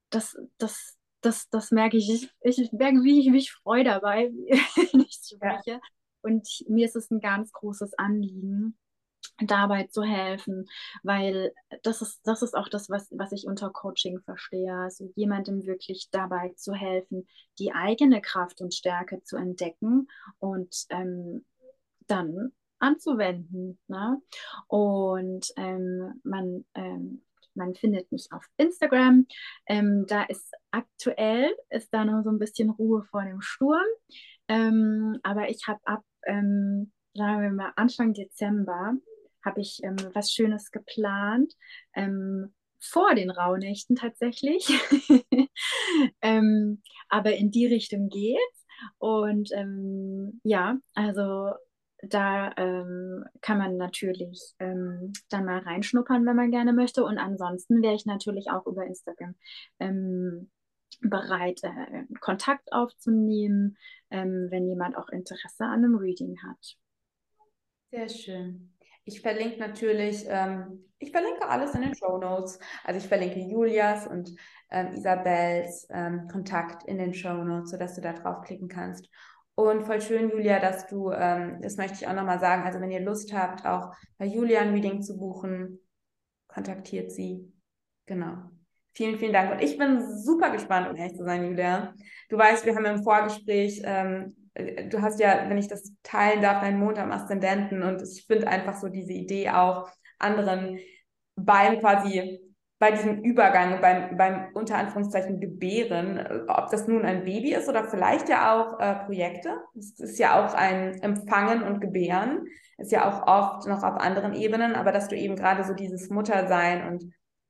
das, das, das, das merke ich. Ich, ich merke, wie ich mich freue dabei, [laughs] wenn ich spreche. Ja. Und mir ist es ein ganz großes Anliegen, dabei zu helfen, weil das ist, das ist auch das, was, was ich unter Coaching verstehe. Also jemandem wirklich dabei zu helfen, die eigene Kraft und Stärke zu entdecken und ähm, dann anzuwenden. Ne? Und ähm, man, ähm, man findet mich auf Instagram. Ähm, da ist aktuell, ist da noch so ein bisschen Ruhe vor dem Sturm. Ähm, aber ich habe ab, ähm, sagen wir mal, Anfang Dezember habe ich ähm, was Schönes geplant. Ähm, vor den Rauhnächten tatsächlich. [laughs] ähm, aber in die Richtung geht's. Und ähm, ja, also da ähm, kann man natürlich ähm, dann mal reinschnuppern, wenn man gerne möchte. Und ansonsten wäre ich natürlich auch über Instagram ähm, bereit, äh, Kontakt aufzunehmen, ähm, wenn jemand auch Interesse an einem Reading hat.
Sehr schön. Ich verlinke natürlich, ähm, ich verlinke alles in den Show Notes. Also ich verlinke Julias und ähm, Isabels ähm, Kontakt in den Show Notes, sodass du da draufklicken kannst. Und voll schön, Julia, dass du, ähm, das möchte ich auch nochmal sagen, also wenn ihr Lust habt, auch bei Julia ein Reading zu buchen, kontaktiert sie. Genau. Vielen, vielen Dank. Und ich bin super gespannt, um ehrlich zu sein, Julia. Du weißt, wir haben im Vorgespräch ähm, äh, du hast ja, wenn ich das teilen darf, einen Mond am Aszendenten und ich finde einfach so diese Idee auch, anderen beim quasi bei diesem Übergang, beim, beim unter Anführungszeichen Gebären, äh, ob das nun ein Baby ist oder vielleicht ja auch äh, Projekte. Es ist ja auch ein Empfangen und Gebären, ist ja auch oft noch auf anderen Ebenen, aber dass du eben gerade so dieses Muttersein und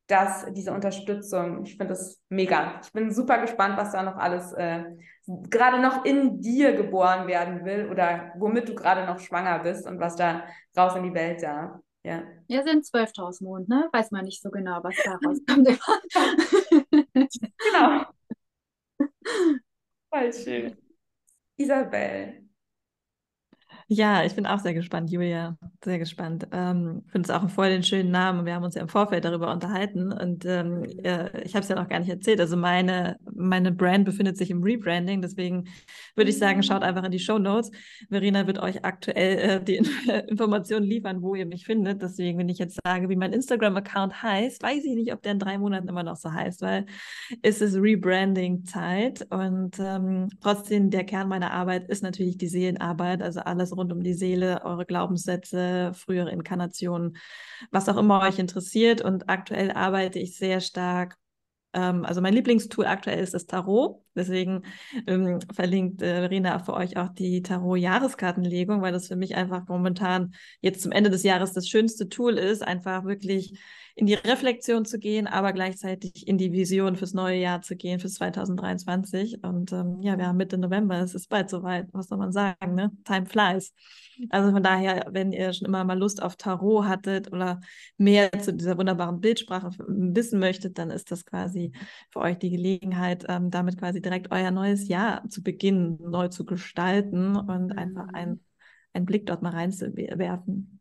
das, diese Unterstützung, ich finde das mega. Ich bin super gespannt, was da noch alles äh, gerade noch in dir geboren werden will oder womit du gerade noch schwanger bist und was da raus in die Welt darf. Ja,
ja sind 12.000 Mond, ne? Weiß man nicht so genau, was da rauskommt. [laughs]
genau. [laughs] Voll schön. Isabel,
ja, ich bin auch sehr gespannt, Julia. Sehr gespannt. Ähm, finde es auch voll den schönen Namen. Wir haben uns ja im Vorfeld darüber unterhalten und ähm, äh, ich habe es ja noch gar nicht erzählt. Also meine, meine Brand befindet sich im Rebranding. Deswegen würde ich sagen, schaut einfach in die Show Notes. Verena wird euch aktuell äh, die [laughs] Informationen liefern, wo ihr mich findet. Deswegen, wenn ich jetzt sage, wie mein Instagram-Account heißt, weiß ich nicht, ob der in drei Monaten immer noch so heißt, weil es ist Rebranding-Zeit und ähm, trotzdem der Kern meiner Arbeit ist natürlich die Seelenarbeit, also alles rund um die Seele, eure Glaubenssätze, frühere Inkarnationen, was auch immer euch interessiert. Und aktuell arbeite ich sehr stark ähm, also mein Lieblingstool aktuell ist das Tarot. Deswegen ähm, verlinkt äh, Verena für euch auch die Tarot-Jahreskartenlegung, weil das für mich einfach momentan jetzt zum Ende des Jahres das schönste Tool ist, einfach wirklich in die Reflexion zu gehen, aber gleichzeitig in die Vision fürs neue Jahr zu gehen, fürs 2023. Und ähm, ja, wir haben Mitte November, es ist bald soweit, was soll man sagen, ne? Time flies. Also von daher, wenn ihr schon immer mal Lust auf Tarot hattet oder mehr zu dieser wunderbaren Bildsprache wissen möchtet, dann ist das quasi für euch die Gelegenheit, ähm, damit quasi direkt euer neues Jahr zu beginnen, neu zu gestalten und mhm. einfach ein, einen Blick dort mal reinzuwerfen.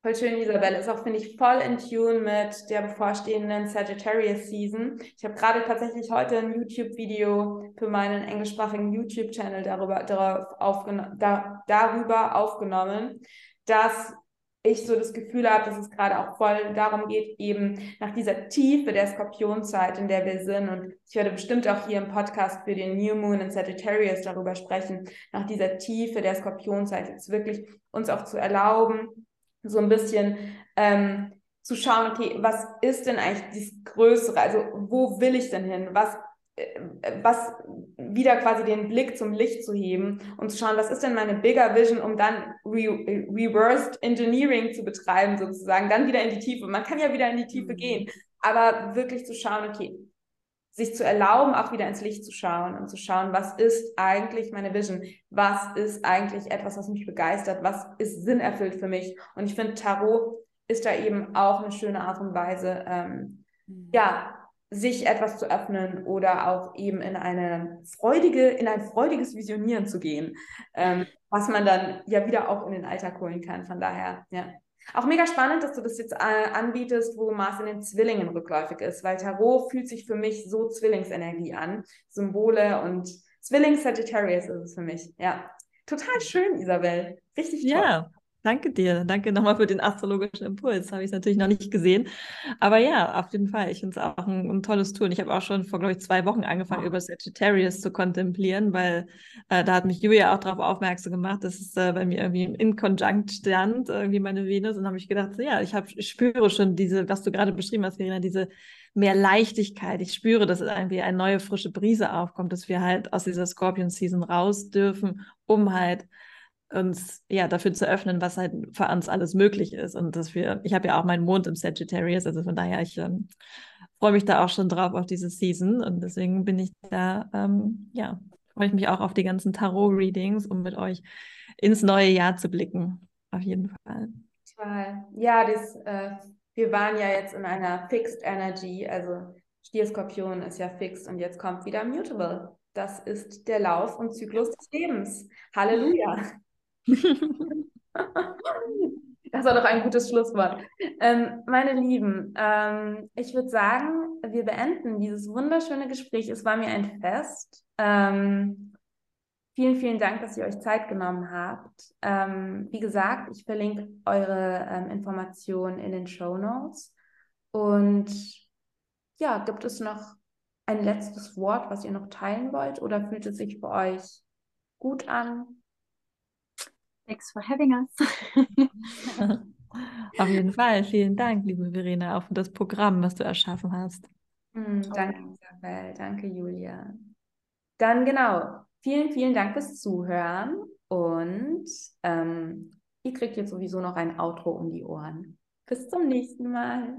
Voll schön, Isabelle. Ist auch, finde ich, voll in Tune mit der bevorstehenden Sagittarius Season. Ich habe gerade tatsächlich heute ein YouTube-Video für meinen englischsprachigen YouTube-Channel darüber, darauf aufgeno da, darüber aufgenommen, dass ich so das Gefühl habe, dass es gerade auch voll darum geht, eben nach dieser Tiefe der Skorpionzeit, in der wir sind. Und ich werde bestimmt auch hier im Podcast für den New Moon in Sagittarius darüber sprechen, nach dieser Tiefe der Skorpionzeit jetzt wirklich uns auch zu erlauben, so ein bisschen ähm, zu schauen, okay, was ist denn eigentlich das Größere? Also wo will ich denn hin? Was äh, was wieder quasi den Blick zum Licht zu heben und zu schauen, was ist denn meine bigger Vision, um dann re reversed Engineering zu betreiben, sozusagen, dann wieder in die Tiefe. Man kann ja wieder in die Tiefe mhm. gehen, aber wirklich zu schauen, okay, sich zu erlauben, auch wieder ins Licht zu schauen und zu schauen, was ist eigentlich meine Vision? Was ist eigentlich etwas, was mich begeistert? Was ist sinnerfüllt für mich? Und ich finde, Tarot ist da eben auch eine schöne Art und Weise, ähm, mhm. ja, sich etwas zu öffnen oder auch eben in eine freudige, in ein freudiges Visionieren zu gehen, ähm, was man dann ja wieder auch in den Alltag holen kann. Von daher, ja. Auch mega spannend, dass du das jetzt äh, anbietest, wo Mars in den Zwillingen rückläufig ist, weil Tarot fühlt sich für mich so Zwillingsenergie an. Symbole und Zwilling Sagittarius ist es für mich. Ja. Total schön, Isabel. Richtig toll.
Ja, Danke dir. Danke nochmal für den astrologischen Impuls. Habe ich natürlich noch nicht gesehen. Aber ja, auf jeden Fall. Ich finde es auch ein, ein, tolles Tool. Und ich habe auch schon vor, glaube ich, zwei Wochen angefangen, über Sagittarius zu kontemplieren, weil äh, da hat mich Julia auch darauf aufmerksam gemacht, dass es äh, bei mir irgendwie in Konjunkt stand, irgendwie meine Venus. Und habe ich gedacht, so, ja, ich, hab, ich spüre schon diese, was du gerade beschrieben hast, Verena, diese mehr Leichtigkeit. Ich spüre, dass irgendwie eine neue frische Brise aufkommt, dass wir halt aus dieser Scorpion-Season raus dürfen, um halt uns ja dafür zu öffnen, was halt für uns alles möglich ist. Und dass wir, ich habe ja auch meinen Mond im Sagittarius, also von daher, ich ähm, freue mich da auch schon drauf auf diese Season. Und deswegen bin ich da, ähm, ja, freue ich mich auch auf die ganzen Tarot-Readings, um mit euch ins neue Jahr zu blicken. Auf jeden Fall.
Toll. Ja, das, äh, wir waren ja jetzt in einer Fixed Energy, also Stier-Skorpion ist ja fixed und jetzt kommt wieder Mutable. Das ist der Lauf und Zyklus des Lebens. Halleluja. [laughs] [laughs] Das war doch ein gutes Schlusswort. Ähm, meine Lieben, ähm, ich würde sagen, wir beenden dieses wunderschöne Gespräch. Es war mir ein Fest. Ähm, vielen, vielen Dank, dass ihr euch Zeit genommen habt. Ähm, wie gesagt, ich verlinke eure ähm, Informationen in den Show Notes. Und ja, gibt es noch ein letztes Wort, was ihr noch teilen wollt? Oder fühlt es sich für euch gut an?
Thanks for having us. [laughs]
Auf jeden Fall. Vielen Dank, liebe Verena, auch für das Programm, was du erschaffen hast.
Mm, danke, Isabel. Danke, Julia. Dann genau. Vielen, vielen Dank fürs Zuhören und ähm, ihr kriegt jetzt sowieso noch ein Outro um die Ohren. Bis zum nächsten Mal.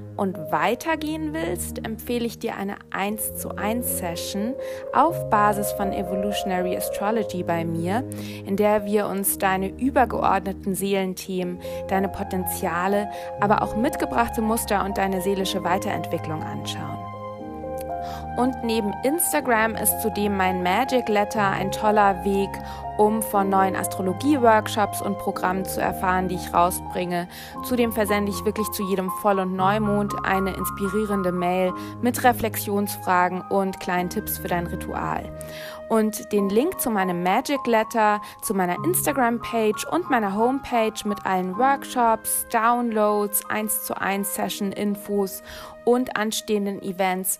und weitergehen willst, empfehle ich dir eine 1 zu 1 Session auf Basis von Evolutionary Astrology bei mir, in der wir uns deine übergeordneten Seelenthemen, deine Potenziale, aber auch mitgebrachte Muster und deine seelische Weiterentwicklung anschauen. Und neben Instagram ist zudem mein Magic Letter ein toller Weg, um von neuen Astrologie-Workshops und Programmen zu erfahren, die ich rausbringe. Zudem versende ich wirklich zu jedem Voll- und Neumond eine inspirierende Mail mit Reflexionsfragen und kleinen Tipps für dein Ritual. Und den Link zu meinem Magic Letter, zu meiner Instagram-Page und meiner Homepage mit allen Workshops, Downloads, 1 zu 1 Session-Infos und anstehenden Events